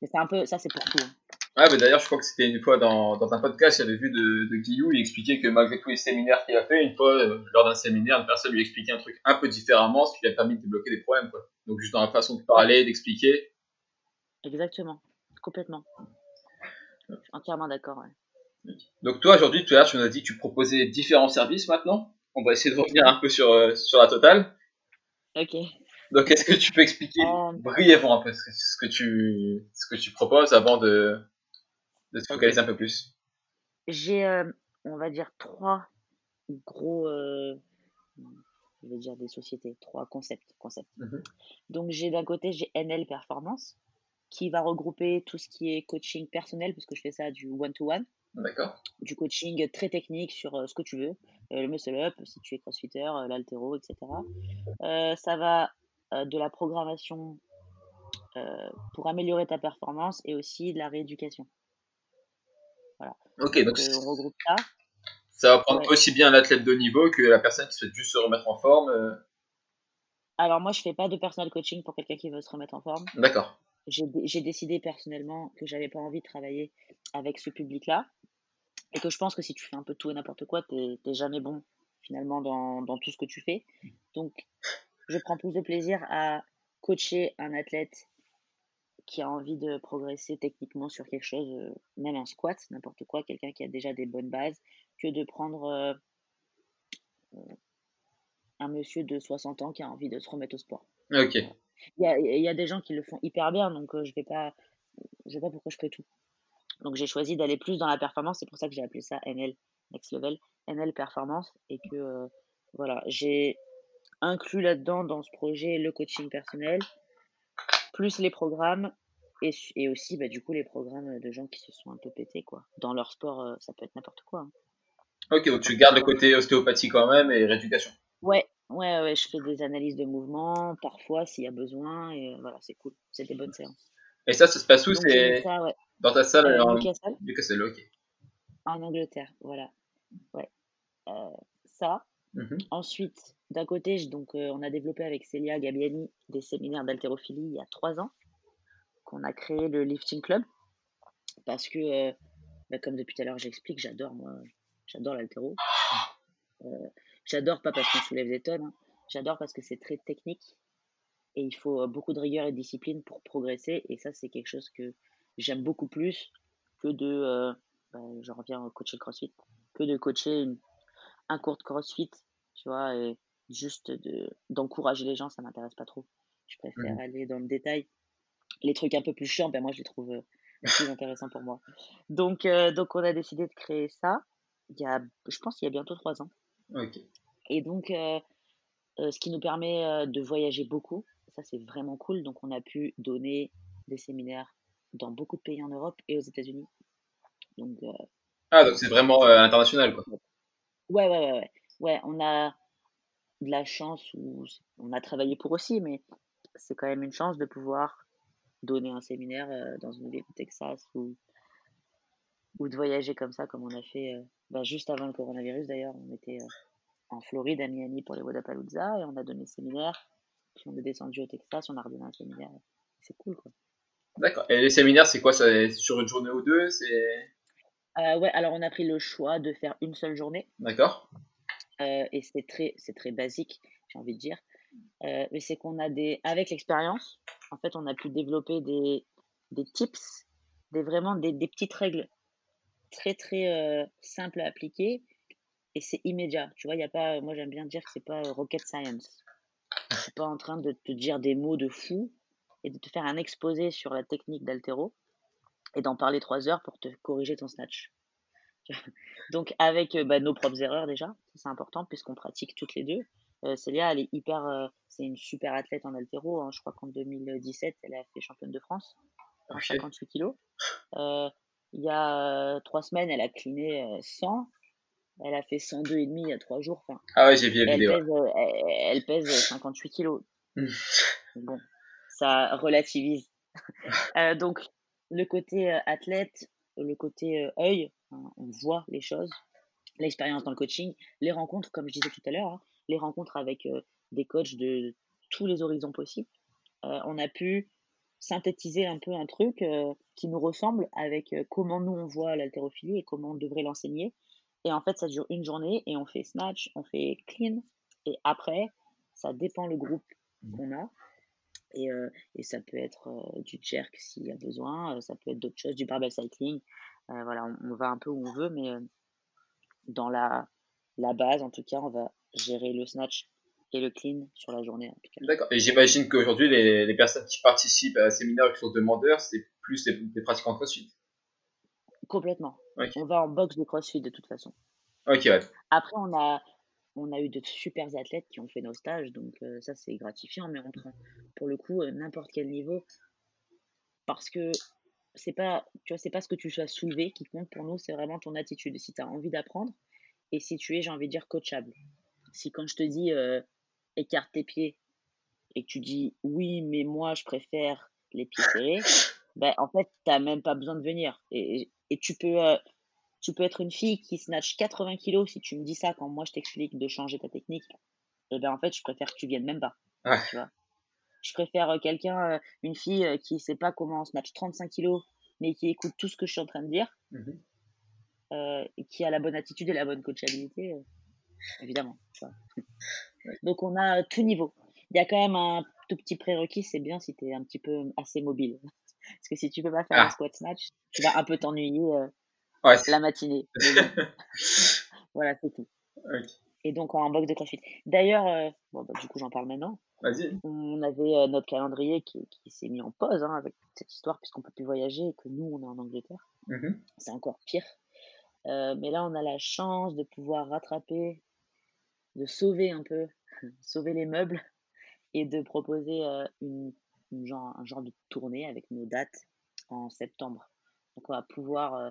Mais c'est un peu, ça c'est pour tout. hein. Ouais, mais d'ailleurs, je crois que c'était une fois dans, dans un podcast, j'avais vu de, de Guillou, il expliquait que malgré tous les séminaires qu'il a fait, une fois, euh, lors d'un séminaire, une personne lui expliquait un truc un peu différemment, ce qui lui a permis de débloquer des problèmes, quoi. Donc, juste dans la façon de parler, d'expliquer. Exactement, complètement. Je suis entièrement d'accord. Ouais. Donc, toi, aujourd'hui, tout à l'heure, tu nous as dit que tu proposais différents services maintenant. On va essayer de revenir un peu sur, euh, sur la totale. Ok. Donc, est-ce que tu peux expliquer Euh, brièvement un peu ce que, ce que tu, ce que tu proposes avant de, de te focaliser un peu plus? J'ai, euh, on va dire, trois gros, euh, je vais dire des sociétés, trois concepts. concepts. Mhm. Donc, j'ai d'un côté, j'ai NL Performance, qui va regrouper tout ce qui est coaching personnel, parce que je fais ça du one-to-one, D'accord. du coaching très technique sur euh, ce que tu veux, euh, le muscle-up, si tu es crossfitter, euh, l'altéro, etc. Ça va de la programmation pour améliorer ta performance et aussi de la rééducation. Ok, donc, Donc, euh, on regroupe ça. ça va prendre Ouais. aussi bien l'athlète de niveau que la personne qui souhaite juste se remettre en forme. euh, Alors moi, je fais pas de personal coaching pour quelqu'un qui veut se remettre en forme. D'accord. j'ai décidé personnellement que j'avais pas envie de travailler avec ce public-là et que je pense que si tu fais un peu tout et n'importe quoi, tu n'es jamais bon finalement dans, dans, tout ce que tu fais. Donc, je prends plus de plaisir à coacher un athlète qui a envie de progresser techniquement sur quelque chose, euh, même un squat, n'importe quoi, quelqu'un qui a déjà des bonnes bases, que de prendre euh, euh, un monsieur de 60 ans qui a envie de se remettre au sport. Ok. Il y a, y a, des gens qui le font hyper bien, donc je vais pas, je sais pas pourquoi je ferais tout. Donc j'ai choisi d'aller plus dans la performance, c'est pour ça que j'ai appelé ça NL Next Level, NL Performance, et que voilà, j'ai inclus là-dedans dans ce projet le coaching personnel, plus les programmes et, et aussi bah, du coup les programmes de gens qui se sont un peu pétés quoi. Dans leur sport, euh, ça peut être n'importe quoi. Hein. Ok, donc tu gardes le côté ostéopathie quand même et rééducation. Ouais, ouais, ouais, je fais des analyses de mouvement parfois s'il y a besoin et euh, voilà, c'est cool, c'est des bonnes séances. Et ça, ça se passe où? C'est ouais. dans ta salle euh, en Newcastle. Newcastle, ok. En Angleterre, voilà. Ouais. Euh, ça. Mhm. Ensuite, d'un côté, donc, euh, on a développé avec Célia Gabiani des séminaires d'haltérophilie il y a trois ans, qu'on a créé le Lifting Club, parce que, euh, bah, comme depuis tout à l'heure j'explique, j'adore, moi, j'adore l'haltéro. Euh, j'adore pas parce qu'on soulève des tonnes, j'adore parce que c'est très technique et il faut beaucoup de rigueur et de discipline pour progresser, et ça, c'est quelque chose que j'aime beaucoup plus que de, bah, je reviens au coacher CrossFit, que de coacher un cours de CrossFit, tu vois, juste de, d'encourager les gens, ça m'intéresse pas trop. Je préfère Mhm. aller dans le détail. Les trucs un peu plus chiants, ben moi je les trouve euh, plus intéressants pour moi. Donc, euh, donc on a décidé de créer ça. Il y a, je pense, il y a bientôt trois ans. Et donc, euh, euh, ce qui nous permet de voyager beaucoup. Ça, c'est vraiment cool. Donc, on a pu donner des séminaires dans beaucoup de pays en Europe et aux États-Unis. Donc, Ah, donc c'est vraiment international, quoi. ouais, ouais, ouais, ouais. Ouais, on a de la chance ou on a travaillé pour aussi, mais c'est quand même une chance de pouvoir donner un séminaire euh, dans une ville du Texas ou, ou de voyager comme ça, comme on a fait bah, juste avant le coronavirus d'ailleurs. On était euh, en Floride, à Miami pour les Wadapalooza et on a donné le séminaire. Puis on est descendu au Texas, on a redonné un séminaire. C'est cool quoi. D'accord. Et les séminaires, c'est quoi? Ça C'est sur une journée ou deux? C'est Euh, ouais, alors on a pris le choix de faire une seule journée. D'accord. Euh, et c'est très, c'est très basique, j'ai envie de dire. Euh, mais c'est qu'on a des, avec l'expérience, en fait, on a pu développer des, des tips, des vraiment des, des petites règles très très euh, simples à appliquer et c'est immédiat. Tu vois, il y a pas, moi j'aime bien dire que c'est pas rocket science. Je suis pas en train de te dire des mots de fou et de te faire un exposé sur la technique d'altéro et d'en parler trois heures pour te corriger ton snatch. [laughs] Donc avec euh, bah, nos propres erreurs déjà, c'est important puisqu'on pratique toutes les deux. Euh, Célia, elle est hyper, euh, c'est une super athlète en altéro. Hein. Je crois qu'en 2017, elle a fait championne de France en Ok. 58 kilos. Euh, il y a euh, trois semaines, elle a cliné euh, 100. Elle a fait 102 et demi il y a trois jours. Enfin, Ah ouais, j'ai vu la elle vidéo. pèse, euh, elle, elle pèse 58 kilos. Mm. Bon, ça relativise. [laughs] Euh, donc, le côté euh, athlète, le côté euh, œil, hein, on voit les choses, l'expérience dans le coaching, les rencontres, comme je disais tout à l'heure, hein, les rencontres avec euh, des coachs de tous les horizons possibles. Euh, on a pu synthétiser un peu un truc euh, qui nous ressemble avec comment nous on voit l'haltérophilie et comment on devrait l'enseigner. Et en fait, ça dure une journée et on fait snatch, on fait clean. Et après, ça dépend le groupe qu'on a. Et, euh, et ça peut être euh, du jerk s'il y a besoin, euh, ça peut être d'autres choses, du barbell cycling. Euh, voilà, on, on va un peu où on veut, mais euh, dans la, la base, en tout cas, on va gérer le snatch et le clean sur la journée. D'accord. Et j'imagine qu'aujourd'hui, les, les personnes qui participent à un séminaire qui sont demandeurs, c'est plus des, des pratiquants de CrossFit. Complètement. On va en box de CrossFit de toute façon. Ok, ouais. Après, on a, on a eu de super athlètes qui ont fait nos stages, donc euh, ça c'est gratifiant, mais on prend pour le coup euh, n'importe quel niveau parce que c'est pas, tu vois, c'est pas ce que tu as soulevé qui compte pour nous, c'est vraiment ton attitude. Si tu as envie d'apprendre et si tu es, j'ai envie de dire, coachable. Si quand je te dis euh, écarte tes pieds et que tu dis oui, mais moi je préfère les pieds serrés, [coughs] ben en fait, t'as même pas besoin de venir. Et, et tu peux. euh, tu peux être une fille qui snatch 80 kilos si tu me dis ça quand moi je t'explique de changer ta technique. Et ben en fait, je préfère que tu viennes même pas. Ouais. Tu vois Je préfère euh, quelqu'un, euh, une fille euh, qui sait pas comment on snatch 35 kilos, mais qui écoute tout ce que je suis en train de dire, Mhm. euh, et qui a la bonne attitude et la bonne coachabilité, euh, évidemment. [laughs] Donc on a tout niveau. Il y a quand même un tout petit prérequis, c'est bien si tu es un petit peu assez mobile. [laughs] Parce que si tu peux pas faire Ah. un squat snatch, tu vas un peu t'ennuyer euh, Ouais, la matinée. [laughs] Voilà, c'est tout. Et donc en box de CrossFit. D'ailleurs, bon, bah, du coup j'en parle maintenant. Vas-y. On avait euh, notre calendrier qui, qui s'est mis en pause hein, avec cette histoire puisqu'on peut plus voyager et que nous on est en Angleterre. Mhm. C'est encore pire. Euh, mais là on a la chance de pouvoir rattraper, de sauver un peu, [laughs] sauver les meubles et de proposer euh, une, une genre, un genre de tournée avec nos dates en septembre. Donc on va pouvoir, euh,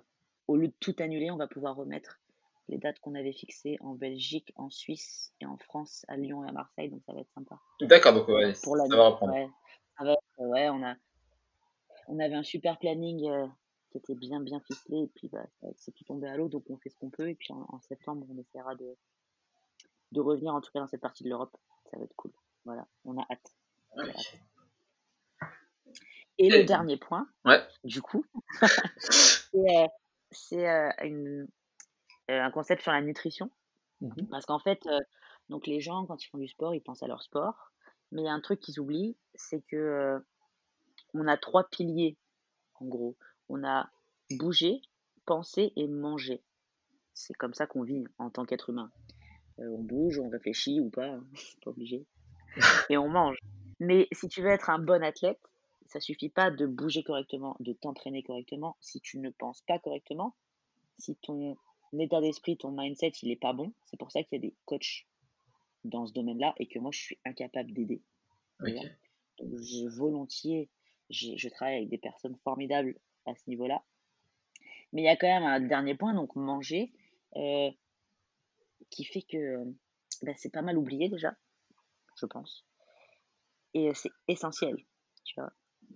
au lieu de tout annuler, on va pouvoir remettre les dates qu'on avait fixées en Belgique, en Suisse et en France, à Lyon et à Marseille. Donc ça va être sympa D'accord, donc ouais, pour ça va reprendre. Ouais, on a, on avait un super planning euh, qui était bien bien ficelé et puis bah, c'est tout tombé à l'eau donc on fait ce qu'on peut et puis en, en septembre on essaiera de, de revenir en tout cas dans cette partie de l'Europe. Ça va être cool. Voilà, on a hâte. Et le dernier point, Ouais. du coup, [laughs] c'est euh, euh, une- euh, un concept sur la nutrition. Mhm. Parce qu'en fait, euh, donc les gens, quand ils font du sport, ils pensent à leur sport. Mais il y a un truc qu'ils oublient, c'est que euh, on a trois piliers, en gros. On a bouger, penser et manger. C'est comme ça qu'on vit en tant qu'être humain. Euh, on bouge, on réfléchit ou pas, hein, [laughs] c'est pas obligé. [laughs] Et on mange. Mais si tu veux être un bon athlète, ça suffit pas de bouger correctement, de t'entraîner correctement. Si tu ne penses pas correctement, si ton état d'esprit, ton mindset, il est pas bon, c'est pour ça qu'il y a des coachs dans ce domaine-là et que moi, je suis incapable d'aider. Donc, je, volontiers, je travaille avec des personnes formidables à ce niveau-là. Mais il y a quand même un dernier point, donc manger, euh, qui fait que bah, c'est pas mal oublié déjà, je pense. Et euh, c'est essentiel, tu vois.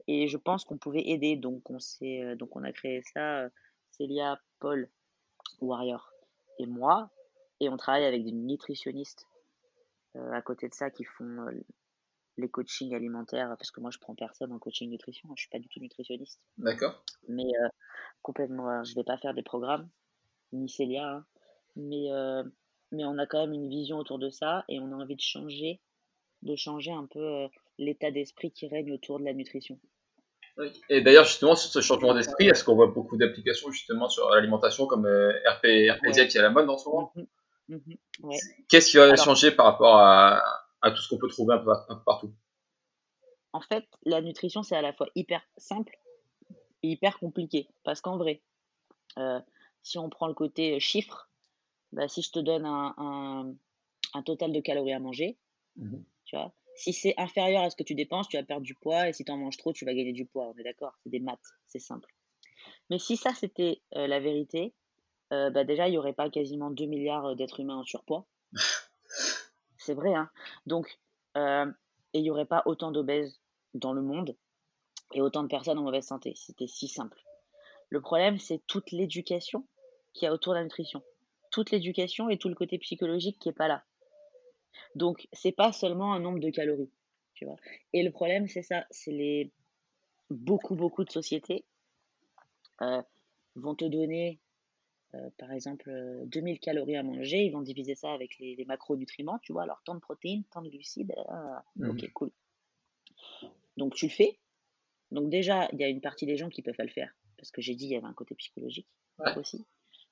Et je pense qu'on pouvait aider, donc on, euh, donc on a créé ça, Célia, Paul, Warrior et moi. Et on travaille avec des nutritionnistes euh, à côté de ça qui font euh, les coachings alimentaires, parce que moi je prends personne en coaching nutrition, je suis pas du tout nutritionniste, D'accord. mais euh, complètement, je vais pas faire des programmes, ni Célia, hein. mais, euh, mais on a quand même une vision autour de ça et on a envie de changer, de changer un peu l'état d'esprit qui règne autour de la nutrition. Et d'ailleurs, justement, sur ce changement d'esprit, est-ce qu'on voit beaucoup d'applications justement sur l'alimentation comme euh, RP, RPZ Ouais. qui est à la mode en ce moment? Mhm, mhm, ouais. Qu'est-ce qui va Alors- changer par rapport à, à tout ce qu'on peut trouver un peu, un peu partout? En fait, la nutrition, c'est à la fois hyper simple et hyper compliqué. Parce qu'en vrai, euh, si on prend le côté euh, chiffre, bah, si je te donne un, un, un total de calories à manger, Mhm. tu vois, si c'est inférieur à ce que tu dépenses, tu vas perdre du poids, et si tu en manges trop, tu vas gagner du poids. On est d'accord C'est des maths, c'est simple. Mais si ça, c'était euh, la vérité, euh, bah, déjà, il n'y aurait pas quasiment 2 milliards d'êtres humains en surpoids. [laughs] C'est vrai, hein Donc, euh, et il n'y aurait pas autant d'obèses dans le monde et autant de personnes en mauvaise santé. C'était si simple. Le problème, c'est toute l'éducation qu'il y a autour de la nutrition. Toute l'éducation et tout le côté psychologique qui est pas là. Donc, c'est pas seulement un nombre de calories, tu vois. Et le problème, c'est ça, c'est les beaucoup beaucoup de sociétés euh, vont te donner, euh, par exemple, euh, 2000 calories à manger, ils vont diviser ça avec les, les macronutriments, tu vois. Alors, tant de protéines, tant de glucides, Mhm. ok, cool. Donc, tu le fais. Donc, déjà, il y a une partie des gens qui peuvent pas le faire, parce que j'ai dit, il y avait un côté psychologique Ouais. aussi,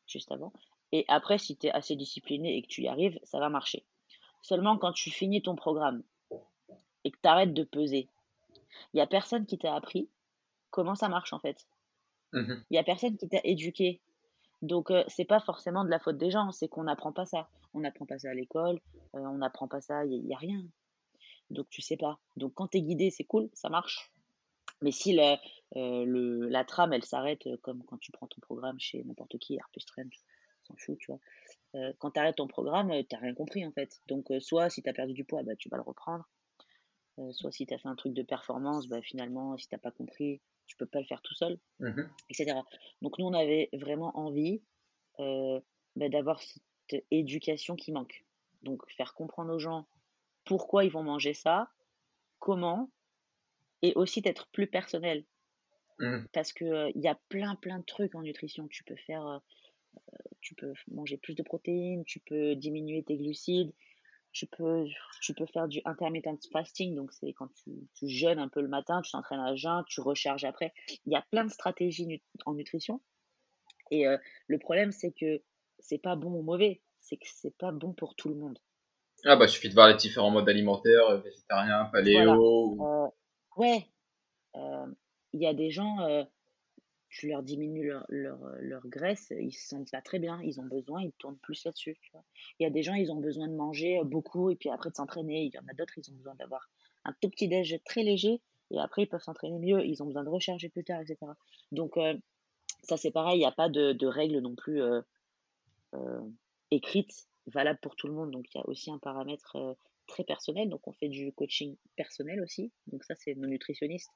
juste avant. Et après, si tu es assez discipliné et que tu y arrives, ça va marcher. Seulement quand tu finis ton programme et que tu arrêtes de peser, il n'y a personne qui t'a appris comment ça marche en fait. Mhm. Il n'y a personne qui t'a éduqué. Donc, euh, c'est pas forcément de la faute des gens, c'est qu'on n'apprend pas ça. On n'apprend pas ça à l'école, euh, on n'apprend pas ça, il n'y a, rien. Donc, tu sais pas. Donc, quand tu es guidé, c'est cool, ça marche. Mais si la, euh, le, la trame, elle s'arrête, euh, comme quand tu prends ton programme chez n'importe qui, RP Strength, s'en fout, tu vois. Euh, quand tu arrêtes ton programme, euh, t'as rien compris en fait. Donc, euh, soit si tu as perdu du poids, bah, tu vas le reprendre. Euh, soit si tu as fait un truc de performance, bah, finalement, si t'as pas compris, tu peux pas le faire tout seul Mhm. etc. Donc nous, on avait vraiment envie bah, d'avoir cette éducation qui manque. Donc faire comprendre aux gens pourquoi ils vont manger ça, comment, et aussi d'être plus personnel. Mhm. Parce que il y a plein, plein de trucs en nutrition. Tu peux faire, tu peux manger plus de protéines, tu peux diminuer tes glucides, tu peux, tu peux faire du intermittent fasting, donc c'est quand tu, tu jeûnes un peu le matin, tu t'entraînes à jeun, tu recharges après. Il y a plein de stratégies en nutrition. Et le problème, c'est que c'est pas bon ou mauvais, c'est que c'est pas bon pour tout le monde. Ah bah, il suffit de voir les différents modes alimentaires, euh, végétarien, paléo. Voilà. Euh, ouais, il y a des gens, tu leur diminues leur, leur, leur, graisse, ils se sentent pas très bien, ils ont besoin, ils tournent plus là-dessus. Il y a des gens, ils ont besoin de manger beaucoup et puis après de s'entraîner. Il y en a d'autres, ils ont besoin d'avoir un tout petit déj très léger et après ils peuvent s'entraîner mieux, ils ont besoin de recharger plus tard, etc. Donc ça c'est pareil, il n'y a pas de, de, règles non plus euh, euh, écrites valables pour tout le monde. Donc il y a aussi un paramètre euh, très personnel. Donc on fait du coaching personnel aussi. Donc ça c'est nos nutritionnistes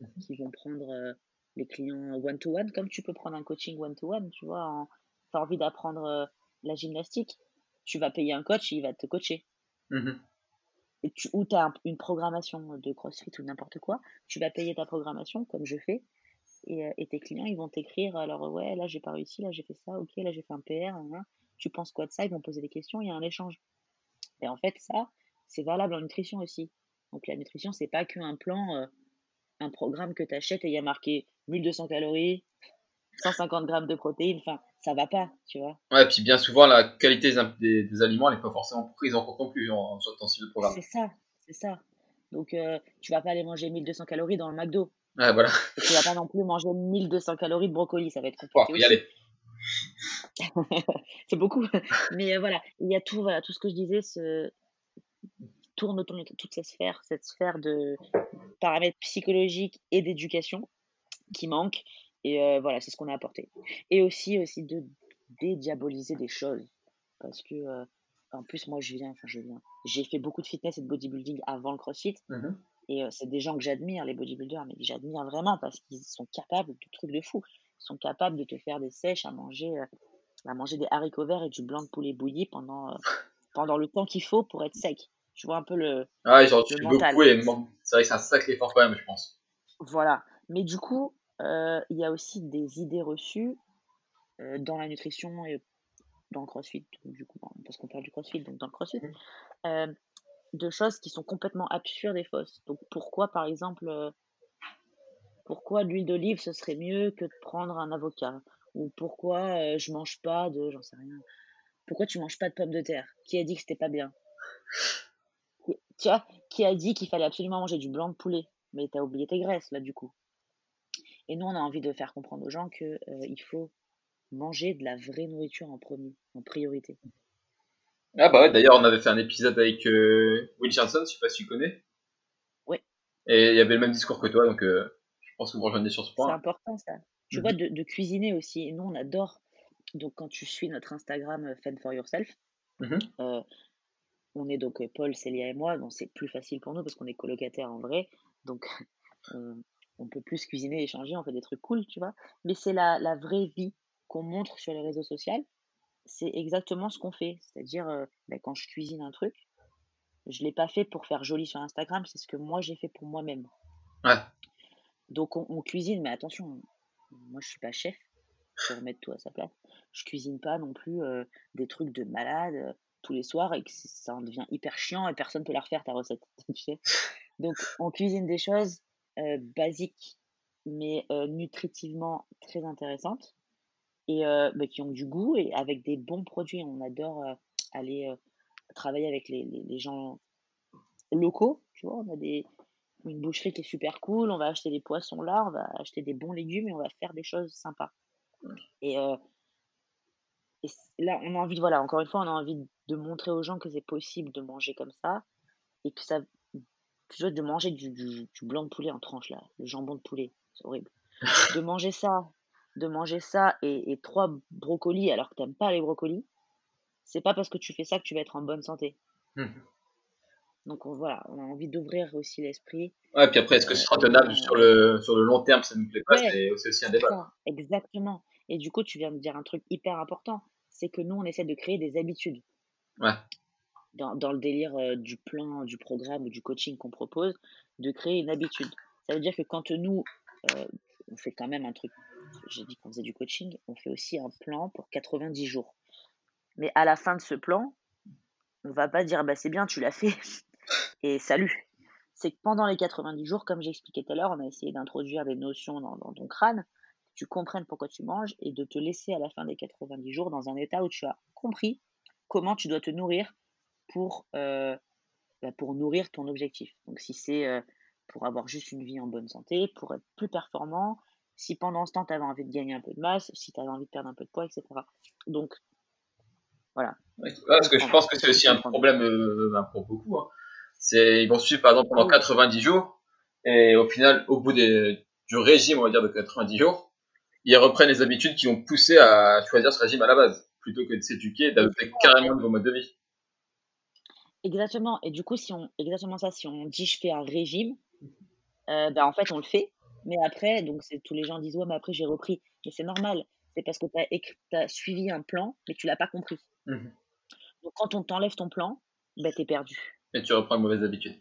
mmh qui vont prendre les clients one-to-one, comme tu peux prendre un coaching one-to-one, tu vois, tu as envie d'apprendre la gymnastique, tu vas payer un coach, il va te coacher. Mmh et tu, ou tu as une programmation de CrossFit ou n'importe quoi, tu vas payer ta programmation, comme je fais, et, et tes clients, ils vont t'écrire, alors ouais, là j'ai pas réussi, là j'ai fait ça, ok, là j'ai fait un PR, tu penses quoi de ça, ils vont poser des questions, il y a un échange. Et en fait, ça, c'est valable en nutrition aussi. Donc la nutrition, c'est pas qu'un plan, un programme que tu achètes et il y a marqué 1200 calories, 150 grammes de protéines, enfin, ça va pas, tu vois. Ouais, et puis bien souvent, la qualité des, des, aliments n'est pas forcément prise en compte non plus en, sortant ton de programme. C'est ça, c'est ça. Donc, euh, tu vas pas aller manger 1200 calories dans le McDo. Ouais, voilà. Et tu vas pas non plus manger 1200 calories de brocoli, ça va être compliqué. Oh, y aller. [laughs] c'est beaucoup. [laughs] Mais euh, voilà, il y a tout, voilà, tout ce que je disais se tourne autour de toute cette sphère, cette sphère de paramètres psychologiques et d'éducation qui manque. Et euh, voilà, c'est ce qu'on a apporté. Et aussi, aussi de dédiaboliser des choses. Parce que, euh, en plus, moi, je viens, enfin, je viens. J'ai fait beaucoup de fitness et de bodybuilding avant le crossfit. Mmh et euh, c'est des gens que j'admire, les bodybuilders, mais j'admire vraiment parce qu'ils sont capables de trucs de fou. Ils sont capables de te faire des sèches à manger, à manger des haricots verts et du blanc de poulet bouilli pendant, pendant le temps qu'il faut pour être sec. Tu vois un peu le. Ah, genre, tu beaucoup et c'est vrai que c'est un sacré effort quand même, je pense. Voilà. Mais du coup, il y a aussi des idées reçues dans la nutrition et dans le crossfit, du coup, parce qu'on parle du crossfit, donc dans le crossfit, mmh. de choses qui sont complètement absurdes et fausses. Donc pourquoi, par exemple, pourquoi l'huile d'olive ce serait mieux que de prendre un avocat? Ou pourquoi je mange pas de, j'en sais rien, pourquoi tu manges pas de pommes de terre? Qui a dit que c'était pas bien? Tu vois, qui a dit qu'il fallait absolument manger du blanc de poulet? Mais t'as oublié tes graisses là du coup. Et nous, on a envie de faire comprendre aux gens qu'il euh, faut manger de la vraie nourriture en premier, en priorité. Ah bah ouais, d'ailleurs, on avait fait un épisode avec euh, Will Johnson, je sais pas si tu connais. Oui. Et il y avait le même discours que toi, donc euh, je pense que vous rejoignez sur ce point. C'est important ça. Tu mhm. vois, de, cuisiner aussi. Et nous, on adore. Donc, quand tu suis notre Instagram Fed for Yourself, mhm. on est donc Paul, Célia et moi, donc c'est plus facile pour nous parce qu'on est colocataires en vrai. Donc, [laughs] on peut plus cuisiner, échanger, on fait des trucs cool, tu vois. Mais c'est la, la vraie vie qu'on montre sur les réseaux sociaux. C'est exactement ce qu'on fait. C'est-à-dire, euh, ben, quand je cuisine un truc, je ne l'ai pas fait pour faire joli sur Instagram, c'est ce que moi j'ai fait pour moi-même. Ouais. Donc on, cuisine, mais attention, moi je suis pas chef, faut remettre tout à sa place. Je cuisine pas non plus euh, des trucs de malade euh, tous les soirs et que ça en devient hyper chiant et personne peut la refaire ta recette. [laughs] Tu sais Donc on cuisine des choses euh, basiques, mais euh, nutritivement très intéressantes et euh, bah, qui ont du goût et avec des bons produits. On adore aller travailler avec les, les, gens locaux, tu vois. On a des, une boucherie qui est super cool, on va acheter des poissons là, on va acheter des bons légumes et on va faire des choses sympas. Et, et là, on a envie de, voilà, encore une fois, on a envie de montrer aux gens que c'est possible de manger comme ça et que ça tu vois, de manger du, du, blanc de poulet en tranche, là, le jambon de poulet, c'est horrible. [laughs] de manger ça, de manger ça et, trois brocolis alors que tu n'aimes pas les brocolis, c'est pas parce que tu fais ça que tu vas être en bonne santé. Mmh. Donc voilà, on a envie d'ouvrir aussi l'esprit. Ouais, puis après, est-ce que c'est sera tenable sur le, sur le long terme, ça ne nous plaît pas, c'est aussi un débat. exactement. Et du coup, tu viens de dire un truc hyper important, c'est que nous, on essaie de créer des habitudes. Ouais dans, dans le délire du plan, du programme ou du coaching qu'on propose, de créer une habitude. Ça veut dire que quand nous, euh, on fait quand même un truc, j'ai dit qu'on faisait du coaching, on fait aussi un plan pour 90 jours. Mais à la fin de ce plan, on va pas dire bah c'est bien, tu l'as fait [laughs] et salut. C'est que pendant les 90 jours, comme j'expliquais tout à l'heure, on a essayé d'introduire des notions dans, dans ton crâne, que tu comprennes pourquoi tu manges et de te laisser à la fin des 90 jours dans un état où tu as compris comment tu dois te nourrir pour, euh, bah, pour nourrir ton objectif. Donc si c'est euh, pour avoir juste une vie en bonne santé, pour être plus performant, si pendant ce temps tu avais envie de gagner un peu de masse, si tu avais envie de perdre un peu de poids, etc. Donc voilà. Ouais, parce que je pense que c'est aussi un problème euh, ben, pour beaucoup. Hein. C'est ils vont suivre par exemple pendant 90 jours et au final, au bout des, du régime, on va dire de 90 jours, ils reprennent les habitudes qui ont poussé à choisir ce régime à la base, plutôt que de s'éduquer d'adopter carrément de vos modes de vie. Exactement. Et du coup, si on exactement ça, si on dit je fais un régime, euh, ben, en fait on le fait. Mais après, donc tous les gens disent ouais mais après j'ai repris. Mais c'est normal. C'est parce que tu as, suivi un plan, mais tu l'as pas compris. Mhm. Donc quand on t'enlève ton plan, ben t'es perdu. Et tu reprends une mauvaise habitude.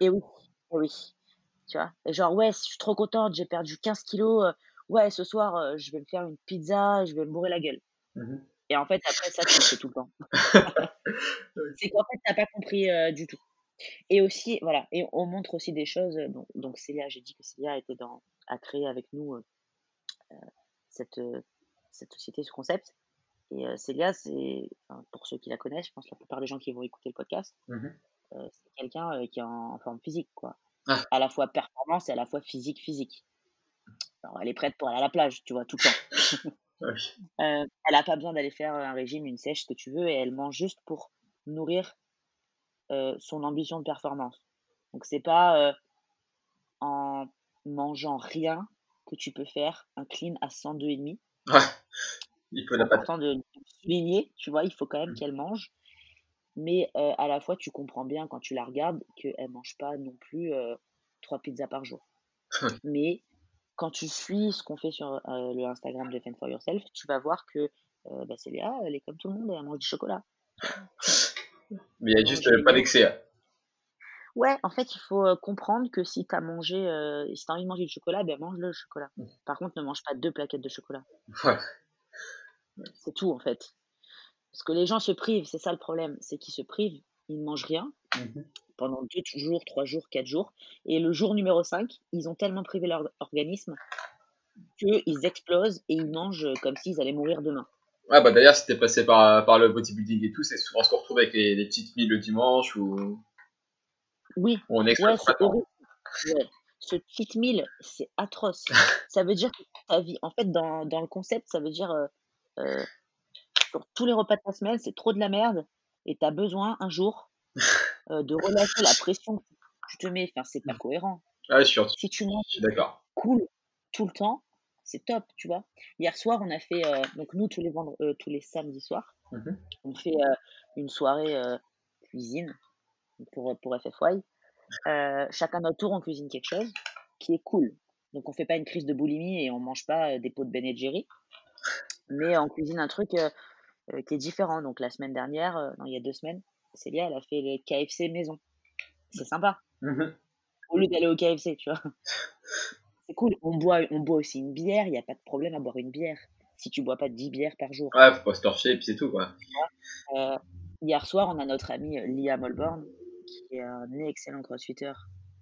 Et oui, et oui. Tu vois? Et genre ouais, je suis trop contente, j'ai perdu 15 kilos. euh, ouais, ce soir euh, je vais me faire une pizza, je vais me bourrer la gueule. Mhm. Et en fait après ça tu le fais tout le temps. [laughs] c'est qu'en fait t'as pas compris euh, du tout. Et aussi voilà, et on montre aussi des choses. euh, Donc, Célia, j'ai dit que Célia était dans a créé avec nous euh, cette cette société, ce concept. Et euh, Célia, c'est enfin, pour ceux qui la connaissent, je pense que la plupart des gens qui vont écouter le podcast, euh, c'est quelqu'un qui est en, en forme physique, quoi. Ah. À la fois performance et à la fois physique, physique. Alors, elle est prête pour aller à la plage, tu vois, tout le temps. [laughs] Euh, elle n'a pas besoin d'aller faire un régime, une sèche, ce que tu veux, et elle mange juste pour nourrir euh, son ambition de performance. Donc c'est pas euh, en mangeant rien que tu peux faire un clean à 102,5. Ouais. Il faut important de, de souligner, tu vois, il faut quand même Mm. qu'elle mange. Mais euh, à la fois, tu comprends bien quand tu la regardes qu'elle mange pas non plus euh, trois pizzas par jour. [laughs] Mais quand tu suis ce qu'on fait sur euh, le Instagram de Fend for Yourself, tu vas voir que euh, bah, Célia, elle est comme tout le monde, elle mange du chocolat. [laughs] Mais il y a juste euh, pas d'excès. hein. Ouais, en fait, il faut euh, comprendre que si tu as mangé, euh, si as envie de manger du chocolat, ben mange le chocolat. Mm. Par contre, ne mange pas deux plaquettes de chocolat. C'est tout, en fait. Parce que les gens se privent, c'est ça le problème. C'est qu'ils se privent, ils ne mangent rien Mhm. Pendant deux jours, trois jours, quatre jours. Et le jour numéro 5, ils ont tellement privé leur organisme qu'ils explosent et ils mangent comme s'ils allaient mourir demain. Ouais, bah d'ailleurs, si t'es passé par, par le bodybuilding et tout, c'est souvent ce qu'on retrouve avec les, les petites milles le dimanche ou Oui, où on explose. Ouais. Ce cheat meal, c'est atroce. [laughs] Ça veut dire que ta vie, en fait, dans, dans le concept, ça veut dire euh, euh, sur tous les repas de ta semaine, c'est trop de la merde et tu as besoin un jour [laughs] euh, de relâcher la pression que tu te mets. Enfin, c'est pas cohérent. Je suis, je Si tu manges cool tout le temps, c'est top, tu vois. Hier soir, on a fait, euh, donc nous, tous les, vendre, euh, tous les samedis soirs, Mhm. on fait une soirée cuisine pour, pour FFY. Chacun notre tour, on cuisine quelque chose qui est cool. Donc on fait pas une crise de boulimie et on mange pas des pots de Ben Jerry, mais on cuisine un truc qui est différent. Donc la semaine dernière, non, il y a deux semaines, Célia, elle a fait les KFC maison. C'est sympa. Mhm. Au lieu d'aller au KFC, tu vois. [laughs] C'est cool. On boit, on boit aussi une bière. Il n'y a pas de problème à boire une bière. Si tu bois pas 10 bières par jour. Ouais, faut pas se torcher et puis c'est tout, quoi. Euh, hier soir, on a notre ami euh, Liam Holborn, qui est un excellent crossfitter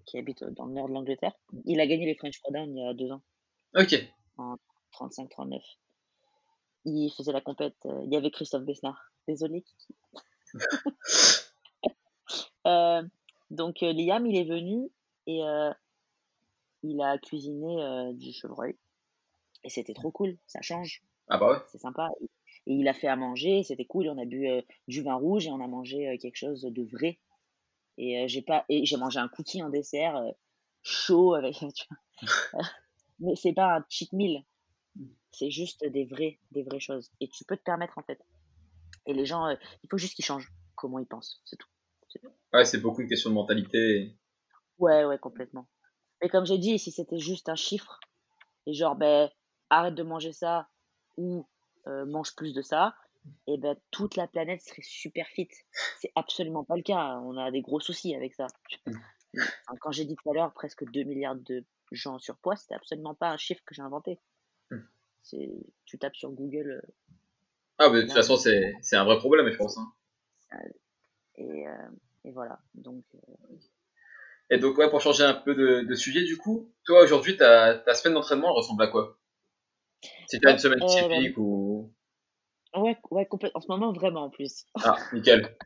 qui habite euh, dans le nord de l'Angleterre. Il a gagné les French Throwdown il y a deux ans, Ok. 35-39. Il faisait la compète. il y avait Christophe Besnard. Désolé, Kiki. [laughs] Euh, donc, euh, Liam, il est venu et euh, il a cuisiné du chevreuil. Et c'était trop cool. Ça change. Ah bah ouais. c'est sympa. Et il a fait à manger, c'était cool. On a bu du vin rouge et on a mangé quelque chose de vrai. Et j'ai pas, et j'ai mangé un cookie en dessert chaud avec. [laughs] tu vois. [laughs] Mais c'est pas un cheat meal. C'est juste des vrais, des vraies choses. Et tu peux te permettre en fait. Et les gens, euh, il faut juste qu'ils changent comment ils pensent, c'est tout. Ouais, c'est beaucoup une question de mentalité. Ouais, ouais, complètement. Mais comme j'ai dit, si c'était juste un chiffre, et genre, ben, arrête de manger ça ou euh, mange plus de ça, et ben, toute la planète serait super fit. C'est absolument pas le cas. On a des gros soucis avec ça. enfin, quand j'ai dit tout à l'heure presque 2 milliards de gens en surpoids, c'était absolument pas un chiffre que j'ai inventé. C'est, tu tapes sur Google euh, Ah, mais de toute façon, c'est un vrai problème, je pense. hein. et, euh, et voilà. Donc, euh, Et donc, ouais, pour changer un peu de, de sujet, du coup, toi, aujourd'hui, ta, ta semaine d'entraînement, ressemble à quoi? Si t'as une semaine Euh, typique ou... ouais, ouais, complètement. En ce moment, vraiment en plus. Ah, nickel.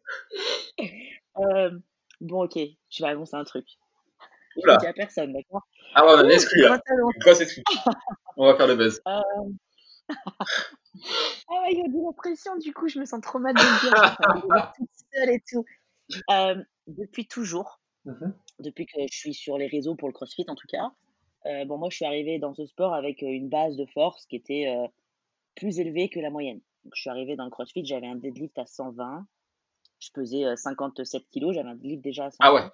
[laughs] Euh, bon, ok, je vais annoncer un truc. Je Oula. le dis à personne, d'accord? Ah, ouais, on Ouh, exclu, là. On va faire le buzz. [laughs] Ah ouais, il y a de la pression, du coup, je me sens trop mal de le dire. Toute seule et tout. Euh, depuis toujours, Mhm. depuis que je suis sur les réseaux pour le CrossFit en tout cas, euh, bon, moi je suis arrivée dans ce sport avec euh, une base de force qui était euh, plus élevée que la moyenne. Donc, je suis arrivée dans le CrossFit, j'avais un deadlift à 120, je pesais euh, 57 kilos, j'avais un deadlift déjà à 120. Ah ouais.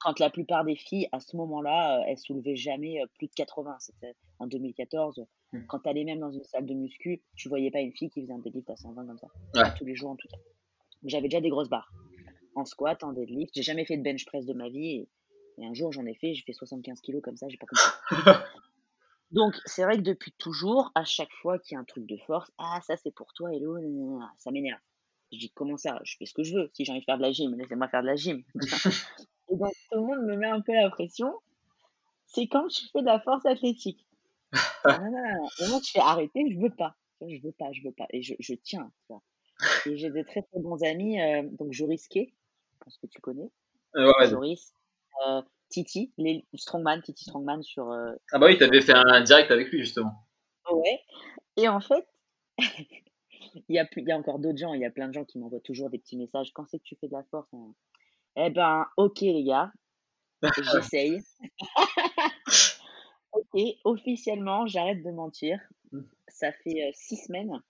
Quand la plupart des filles, à ce moment-là, elles soulevaient jamais plus de 80. C'était en 2014. Hmm. Quand tu allais même dans une salle de muscu, tu voyais pas une fille qui faisait un deadlift à 120 comme ça. Ouais. Tous les jours en tout cas. J'avais déjà des grosses barres. En squat, en deadlift. J'ai jamais fait de bench press de ma vie. Et, et un jour, j'en ai fait. J'ai fait 75 kilos comme ça. J'ai pas compris. [laughs] Donc, c'est vrai que depuis toujours, à chaque fois qu'il y a un truc de force, ah, ça c'est pour toi, Hello, ça m'énerve. Je dis, comment ça? Je fais ce que je veux. Si j'ai envie de faire de la gym, laissez-moi faire de la gym. [laughs] Et donc, tout le monde me met un peu la pression. C'est quand je fais de la force athlétique. Non, non, non, non. Je fais arrêter, je veux pas. Tu Je veux pas, je veux pas. Et je, je tiens. tu vois. Et j'ai des très très bons amis. euh, donc, Joris Kay, je pense que tu connais. Euh, ouais, ouais. Joris. euh, Titi, les Strongman, Titi Strongman sur, euh, Ah bah oui, t'avais fait un direct avec lui, justement. Ouais. Et en fait, [laughs] il y a plus, il y a encore d'autres gens, il y a plein de gens qui m'envoient toujours des petits messages. Quand c'est que tu fais de la force? hein Eh ben, ok les gars, [laughs] j'essaye. [laughs] Ok, officiellement, j'arrête de mentir. Ça fait euh, six semaines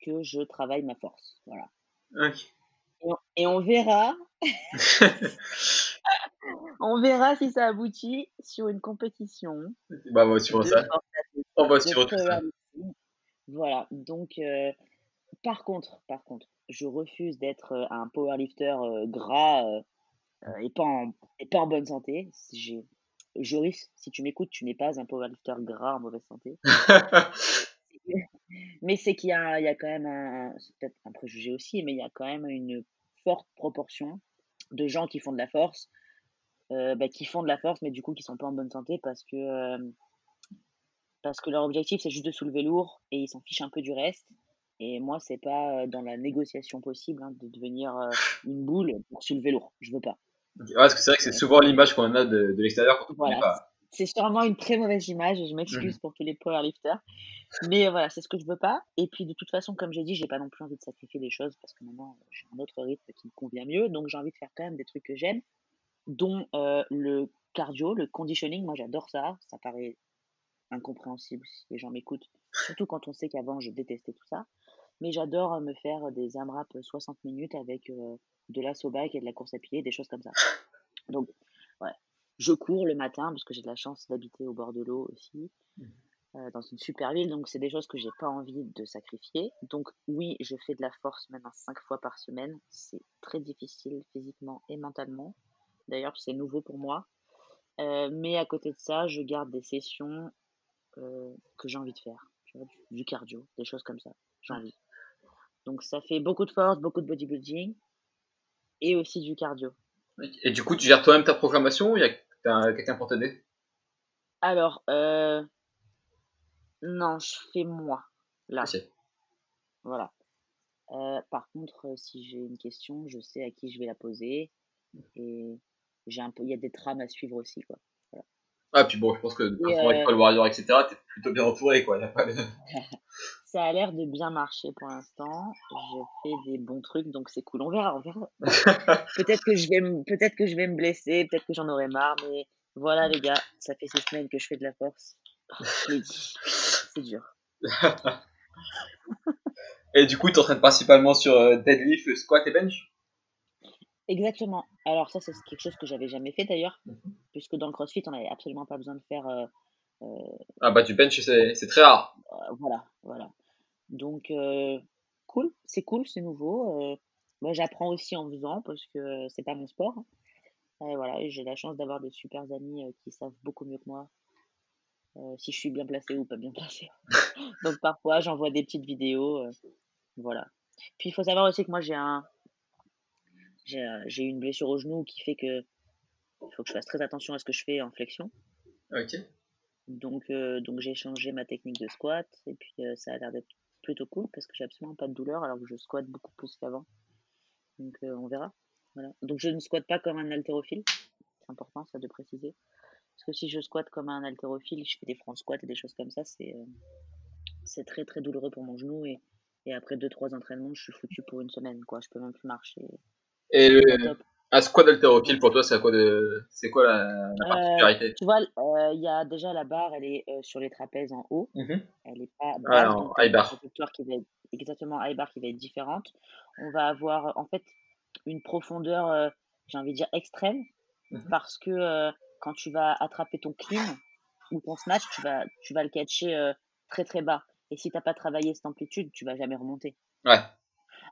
que je travaille ma force. Voilà. Ok. Et on, et on verra, [laughs] [laughs] on verra si ça aboutit sur une compétition bah, on va suivre ça. On va suivre tout ça. Voilà. Donc, euh, par contre, par contre, je refuse d'être euh, un powerlifter euh, gras et, pas en, et pas en bonne santé. J'ai- Joris, si tu m'écoutes, tu n'es pas un powerlifter gras en mauvaise santé. [laughs] Mais c'est qu'il y a, il y a quand même un, c'est peut-être un préjugé aussi, mais il y a quand même une forte proportion de gens qui font de la force, euh, bah, qui font de la force, mais du coup qui sont pas en bonne santé parce que, euh, parce que leur objectif c'est juste de soulever lourd et ils s'en fichent un peu du reste. Et moi, c'est pas euh, dans la négociation possible hein, de devenir euh, une boule pour soulever lourd. Je veux pas. Ouais, parce que c'est vrai que c'est souvent l'image qu'on a de, de l'extérieur quand on connaît Voilà. pas. C'est sûrement une très mauvaise image et je m'excuse pour tous les powerlifters. Mais voilà, c'est ce que je veux pas. Et puis de toute façon, comme j'ai dit, j'ai pas non plus envie de sacrifier des choses parce que maintenant j'ai un autre rythme qui me convient mieux. Donc j'ai envie de faire quand même des trucs que j'aime, dont euh, le cardio, le conditioning. Moi j'adore ça. Ça paraît incompréhensible si les gens m'écoutent. Surtout quand on sait qu'avant je détestais tout ça. Mais j'adore me faire des AMRAP 60 minutes avec euh, de la sobac et de la course à pied, des choses comme ça. Donc, ouais. Je cours le matin parce que j'ai de la chance d'habiter au bord de l'eau aussi, euh, dans une super ville. Donc, c'est des choses que j'ai pas envie de sacrifier. Donc, oui, je fais de la force maintenant cinq fois par semaine. C'est très difficile physiquement et mentalement. D'ailleurs, c'est nouveau pour moi. Euh, mais à côté de ça, je garde des sessions euh, que j'ai envie de faire. Du, du cardio, des choses comme ça. J'ai envie. Donc, ça fait beaucoup de force, beaucoup de bodybuilding et aussi du cardio. Et du coup, tu gères toi-même ta programmation ou il y a t'as quelqu'un pour t'aider? Alors, euh, non, je fais moi, là. Ok. Voilà. Euh, par contre, euh, si j'ai une question, je sais à qui je vais la poser. Et j'ai un peu, il y a des trames à suivre aussi, quoi. Ah, puis bon, je pense que quand Et, on euh, Warrior, etc., t'es plutôt bien entouré, quoi. Y a pas de... [laughs] Ça a l'air de bien marcher pour l'instant. Je fais des bons trucs, donc c'est cool. On verra, on verra. [laughs] peut-être que je vais, me- peut-être que je vais me blesser, peut-être que j'en aurai marre, mais voilà les gars, ça fait six semaines que je fais de la force. Oh, je l'ai dit, c'est dur. [laughs] Et du coup, tu t'entraînes principalement sur euh, deadlift, squat et bench? Exactement. Alors ça, c'est quelque chose que j'avais jamais fait d'ailleurs, puisque dans le CrossFit, on n'avait absolument pas besoin de faire. euh, euh, Ah bah, du bench, c'est très rare. euh, voilà, voilà. Donc cool, c'est cool, c'est nouveau. moi, j'apprends aussi en faisant parce que c'est pas mon sport. Et voilà, j'ai la chance d'avoir des super amis qui savent beaucoup mieux que moi si je suis bien placée ou pas bien placée. [laughs] Donc parfois, j'envoie des petites vidéos. voilà. Puis il faut savoir aussi que moi, j'ai un, j'ai une blessure au genou qui fait que il faut que je fasse très attention à ce que je fais en flexion. Ok. Donc, euh, donc j'ai changé ma technique de squat et puis euh, ça a l'air d'être plutôt cool parce que j'ai absolument pas de douleur alors que je squatte beaucoup plus qu'avant. Donc euh, on verra. Voilà. Donc je ne squatte pas comme un haltérophile. C'est important ça de préciser. Parce que si je squatte comme un haltérophile, je fais des front squats et des choses comme ça, c'est c'est très très douloureux pour mon genou et, et après 2-3 entraînements, je suis foutu pour une semaine quoi. Je peux même plus marcher. Et le, un squat haltérophile pour toi, c'est quoi de, quoi la, la Euh, particularité? tu vois, euh, il y a déjà la barre, elle est euh, sur les trapèzes en haut. Mhm. Elle est pas Ah, basse, donc t'as high bar. qui va être exactement high bar qui va être différente. On va avoir en fait une profondeur, j'ai envie de dire extrême, Mhm. parce que quand tu vas attraper ton clean ou ton snatch, tu vas, tu vas le catcher très très bas. Et si t'as pas travaillé cette amplitude, tu vas jamais remonter. Ouais.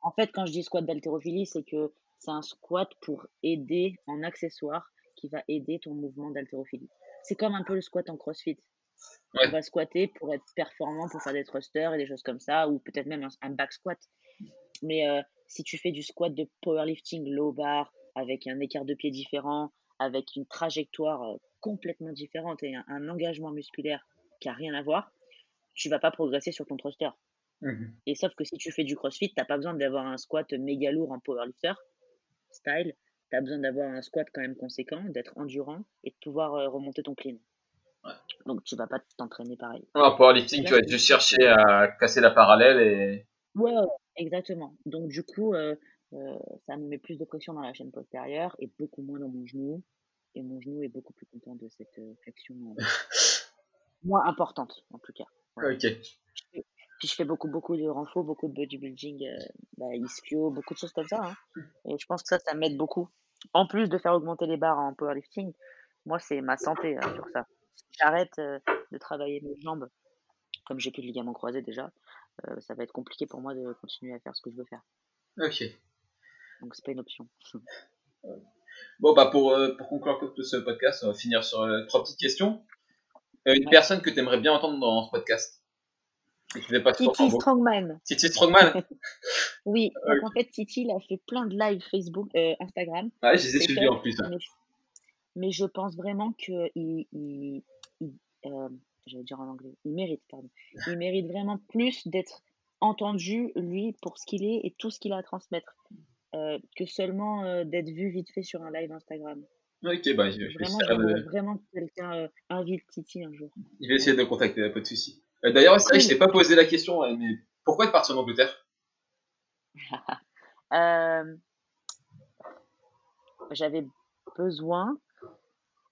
En fait, quand je dis squat d'haltérophilie, c'est que c'est un squat pour aider en accessoire qui va aider ton mouvement d'haltérophilie. C'est comme un peu le squat en crossfit. Ouais. On va squatter pour être performant, pour faire des thrusters et des choses comme ça, ou peut-être même un, back squat. Mais euh, si tu fais du squat de powerlifting low bar, avec un écart de pied différent, avec une trajectoire euh, complètement différente et un, un engagement musculaire qui a rien à voir, tu vas pas progresser sur ton thruster. Mhm. Et sauf que si tu fais du crossfit, t'as pas besoin d'avoir un squat méga lourd en powerlifter style. Tu as besoin d'avoir un squat quand même conséquent, d'être endurant et de pouvoir euh, remonter ton clean. Ouais. Donc tu vas pas t'entraîner pareil. En powerlifting, tu vas juste chercher à casser la parallèle et. Ouais, ouais, exactement. Donc du coup, euh, euh, ça me met plus de pression dans la chaîne postérieure et beaucoup moins dans mon genou. Et mon genou est beaucoup plus content de cette flexion euh, [laughs] moins importante en tout cas. Ok. Puis je fais beaucoup, beaucoup de renfo, beaucoup de bodybuilding, euh, bah, ischio, beaucoup de choses comme ça. hein. Et je pense que ça, ça m'aide beaucoup. En plus de faire augmenter les barres en powerlifting, moi, c'est ma santé hein, sur ça. J'arrête euh, de travailler mes jambes, comme j'ai plus de ligaments croisés déjà, euh, ça va être compliqué pour moi de continuer à faire ce que je veux faire. Ok. Donc c'est pas une option. [laughs] Bon, bah, pour, euh, pour conclure ce podcast, on va finir sur euh, trois petites questions. Euh, une Ouais. personne que tu aimerais bien entendre dans ce podcast? Pas Titi Strongman. Titi Strongman. [laughs] Oui, donc en fait, Titi, il a fait plein de lives Facebook, euh, Instagram. Ouais, je les ai suivis en plus. hein. mais, mais je pense vraiment que il, il, il- euh, j'allais dire en anglais, il mérite, pardon. Il mérite vraiment plus d'être entendu, lui, pour ce qu'il est et tout ce qu'il a à transmettre, euh, que seulement d'être vu vite fait sur un live Instagram. Ok, bah, je, vais Vraiment, de, vraiment que quelqu'un invite Titi un jour. je vais essayer de le contacter, pas de souci. Euh, D'ailleurs, c'est vrai que je t'ai pas posé la question, mais pourquoi être parti en Angleterre? [laughs] Euh, J'avais besoin,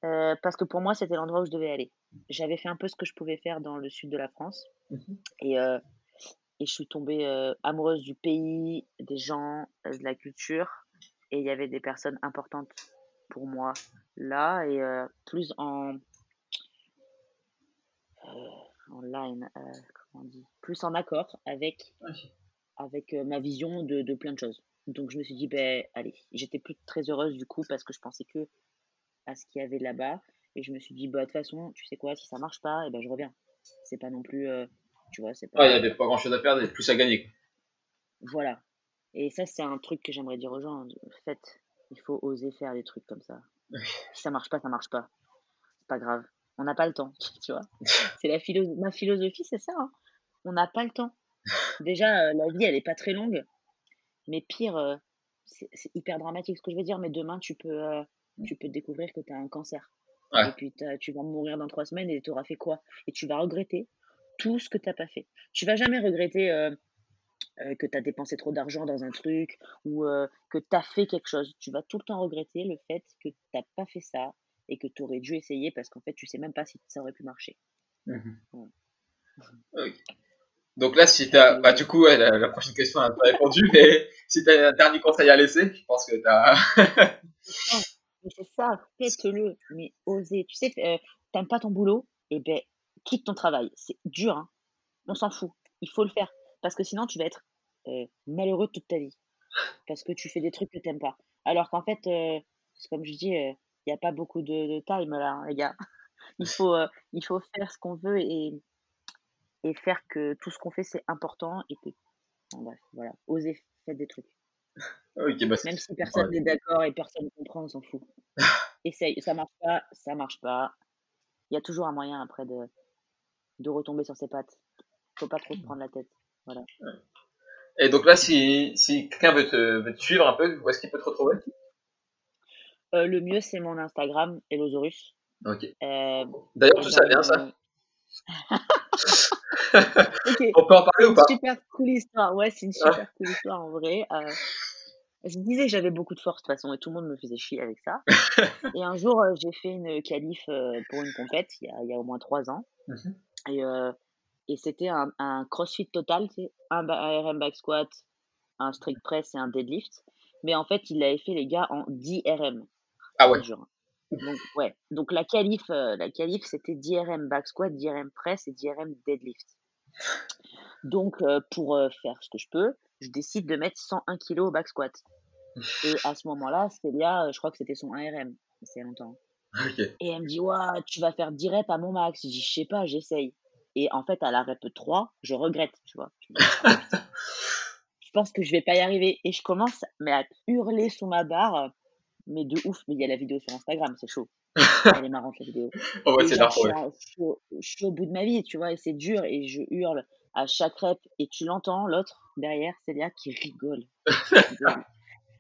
euh, parce que pour moi, c'était l'endroit où je devais aller. J'avais fait un peu ce que je pouvais faire dans le sud de la France. Mhm. Et, euh, et je suis tombée amoureuse du pays, des gens, de la culture. Et il y avait des personnes importantes pour moi là. Et plus en. En line, euh, comment on dit Plus en accord avec, avec euh, ma vision de, de plein de choses. Donc je me suis dit, ben allez, j'étais plus très heureuse du coup parce que je pensais que à ce qu'il y avait là-bas. Et je me suis dit, bah de toute façon, tu sais quoi, si ça marche pas, et ben je reviens. C'est pas non plus, euh, tu vois, c'est pas. Ouais, il y avait pas grand chose à perdre et plus à gagner. Voilà. Et ça, c'est un truc que j'aimerais dire aux gens. En fait, il faut oser faire des trucs comme ça. Si ça marche pas, ça marche pas. C'est pas grave. On n'a pas le temps, [laughs] tu vois. C'est la philo... ma philosophie, c'est ça. hein. On n'a pas le temps. Déjà, euh, la vie, elle est pas très longue. Mais pire, euh, c'est hyper dramatique ce que je veux dire. Mais demain, tu peux, euh, tu peux découvrir que tu as un cancer. Ouais. Et puis, tu vas mourir dans trois semaines et tu auras fait quoi? Et tu vas regretter tout ce que tu n'as pas fait. Tu vas jamais regretter que tu as dépensé trop d'argent dans un truc ou que tu as fait quelque chose. Tu vas tout le temps regretter le fait que tu n'as pas fait ça et que tu aurais dû essayer parce qu'en fait, tu sais même pas si ça aurait pu marcher. Mhm. Ouais. Donc là, si t'as, bah du coup, ouais, la, la prochaine question, n'a pas répondu, mais si t'as un dernier conseil à laisser, je pense que t'as. Mais c'est ça, faites-le, mais osez. Tu sais, euh, t'aimes pas ton boulot, et ben quitte ton travail. C'est dur, hein. On s'en fout. Il faut le faire. Parce que sinon, tu vas être euh, malheureux toute ta vie. Parce que tu fais des trucs que t'aimes pas. Alors qu'en fait, euh, que comme je dis, il n'y a pas beaucoup de, de time là, hein, les gars. [laughs] Il faut, euh, il faut faire ce qu'on veut et, et faire que tout ce qu'on fait, c'est important et que, bon, bref, voilà, oser faire des trucs. Ok, bah, Même si personne n'est d'accord et personne ne comprend, on s'en fout. [laughs] Essaye, ça marche pas, ça marche pas. Il y a toujours un moyen après de, de retomber sur ses pattes. Faut pas trop se prendre la tête. Voilà. Et donc là, si, si quelqu'un veut te, veut te suivre un peu, où est-ce qu'il peut te retrouver? Euh, le mieux, c'est mon Instagram, Elosaurus. Ok. Euh, D'ailleurs, tout ça vient, ça mon- Ok. On peut en parler ou pas? C'est une super cool histoire. Ouais, c'est une super cool histoire en vrai. Euh, je me disais que j'avais beaucoup de force de toute façon et tout le monde me faisait chier avec ça. [laughs] et un jour, euh, j'ai fait une qualif euh, pour une compète il y a, il y a au moins trois ans. Mhm. Et, et c'était un, un crossfit total, un, un RM back squat, un strict press et un deadlift. Mais en fait, il l'avait fait, les gars, en 10 RM. Ah ouais. jure. Donc, ouais. Donc, la qualif, euh, la qualif c'était 10 RM back squat, 10 RM press et 10 RM deadlift. Donc, euh, pour euh, faire ce que je peux, je décide de mettre 101 kg au back squat. [laughs] Et à ce moment-là, Célia, je crois que c'était son 1 RM. C'est longtemps. Et elle me dit, ouais, tu vas faire 10 reps à mon max. Je dis, je sais pas, j'essaye. Et en fait, à la rep 3, je regrette, tu vois. [laughs] Je pense que je vais pas y arriver. Et je commence mais à hurler sous ma barre. Mais de ouf, mais il y a la vidéo sur Instagram, c'est chaud. [laughs] Elle est marrante, la vidéo. Oh ouais, Et c'est genre, large, je, suis ouais. à- je suis au- je suis au bout de ma vie, tu vois, et c'est dur, et je hurle à chaque rep, et tu l'entends, l'autre, derrière, Célia, qui rigole. Qui rigole. [laughs]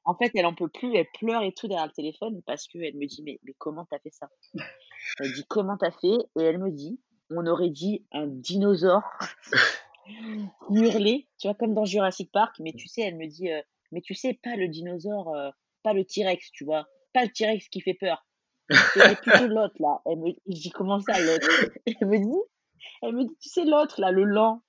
En fait, elle en peut plus, elle pleure et tout derrière le téléphone, parce qu'elle me dit, mais, mais comment t'as fait ça? Elle dit, comment t'as fait? Et elle me dit, on aurait dit un dinosaure [laughs] hurler, tu vois, comme dans Jurassic Park, mais tu sais, elle me dit, euh, mais tu sais, pas le dinosaure, euh, pas le T-Rex, tu vois, pas le T-Rex qui fait peur. [laughs] C'était plutôt l'autre, là. Elle me... Je dis, comment ça, l'autre Elle me dit, elle me dit, tu sais, l'autre, là, le lent,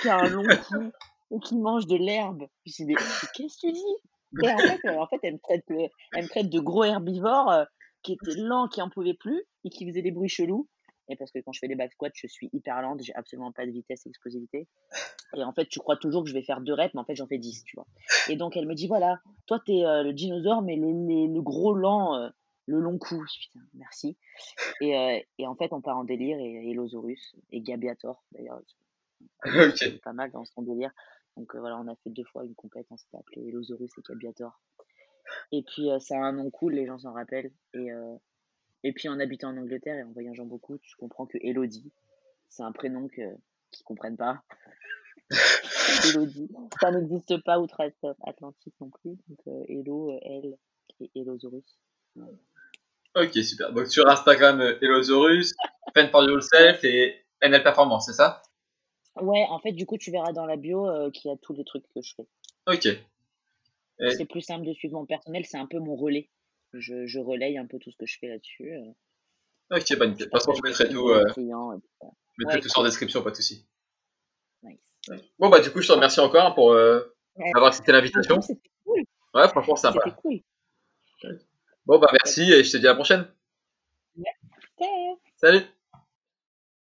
qui a un long cou [laughs] et qui mange de l'herbe. Je dis, mais, mais qu'est-ce que tu dis? Et en fait, euh, en fait elle, me traite, elle me traite de gros herbivore euh, qui était lent, qui en pouvait plus et qui faisait des bruits chelous. Et parce que quand je fais des back squats, je suis hyper lente, j'ai absolument pas de vitesse et explosivité. Et en fait, tu crois toujours que je vais faire deux reps, mais en fait, j'en fais 10, tu vois. Et donc, elle me dit, voilà, toi, t'es euh, le dinosaure, mais le, le, le gros lent, euh, le long cou. Je dis, putain, merci. Et, euh, et en fait, on part en délire, et Elosaurus, et Gabiator, d'ailleurs, [laughs] Ok. c'est pas mal dans son délire. Donc euh, voilà, on a fait deux fois une compétence, on s'était appelé Elosaurus et Gabiator. Et puis, ça a un nom cool, les gens s'en rappellent. Et, et puis, en habitant en Angleterre et en voyageant beaucoup, tu comprends que Elodie, c'est un prénom que qu'ils comprennent pas. [laughs] Elodie, ça n'existe pas outre-Atlantique non plus. Donc, euh, Elo, euh, elle et Elosaurus. Ok, super. Donc sur Instagram, euh, Elosaurus, Pen for Yourself et NL Performance, c'est ça? Ouais, en fait, du coup, tu verras dans la bio euh, qu'il y a tous les trucs que je fais. Ok. Et- C'est plus simple de suivre mon personnel, c'est un peu mon relais. Je, je relaye un peu tout ce que je fais là-dessus. euh, Ok, bah. De toute façon, je mettrai tout, euh, clients et tout ça. je mettrai Ouais, tout ça en cool. description, pas de souci. Nice. Bon bah du coup, je te remercie encore pour euh, Ouais. avoir accepté l'invitation. C'était cool. Ouais, franchement, sympa. C'était cool. Bon bah merci et je te dis à la prochaine. Salut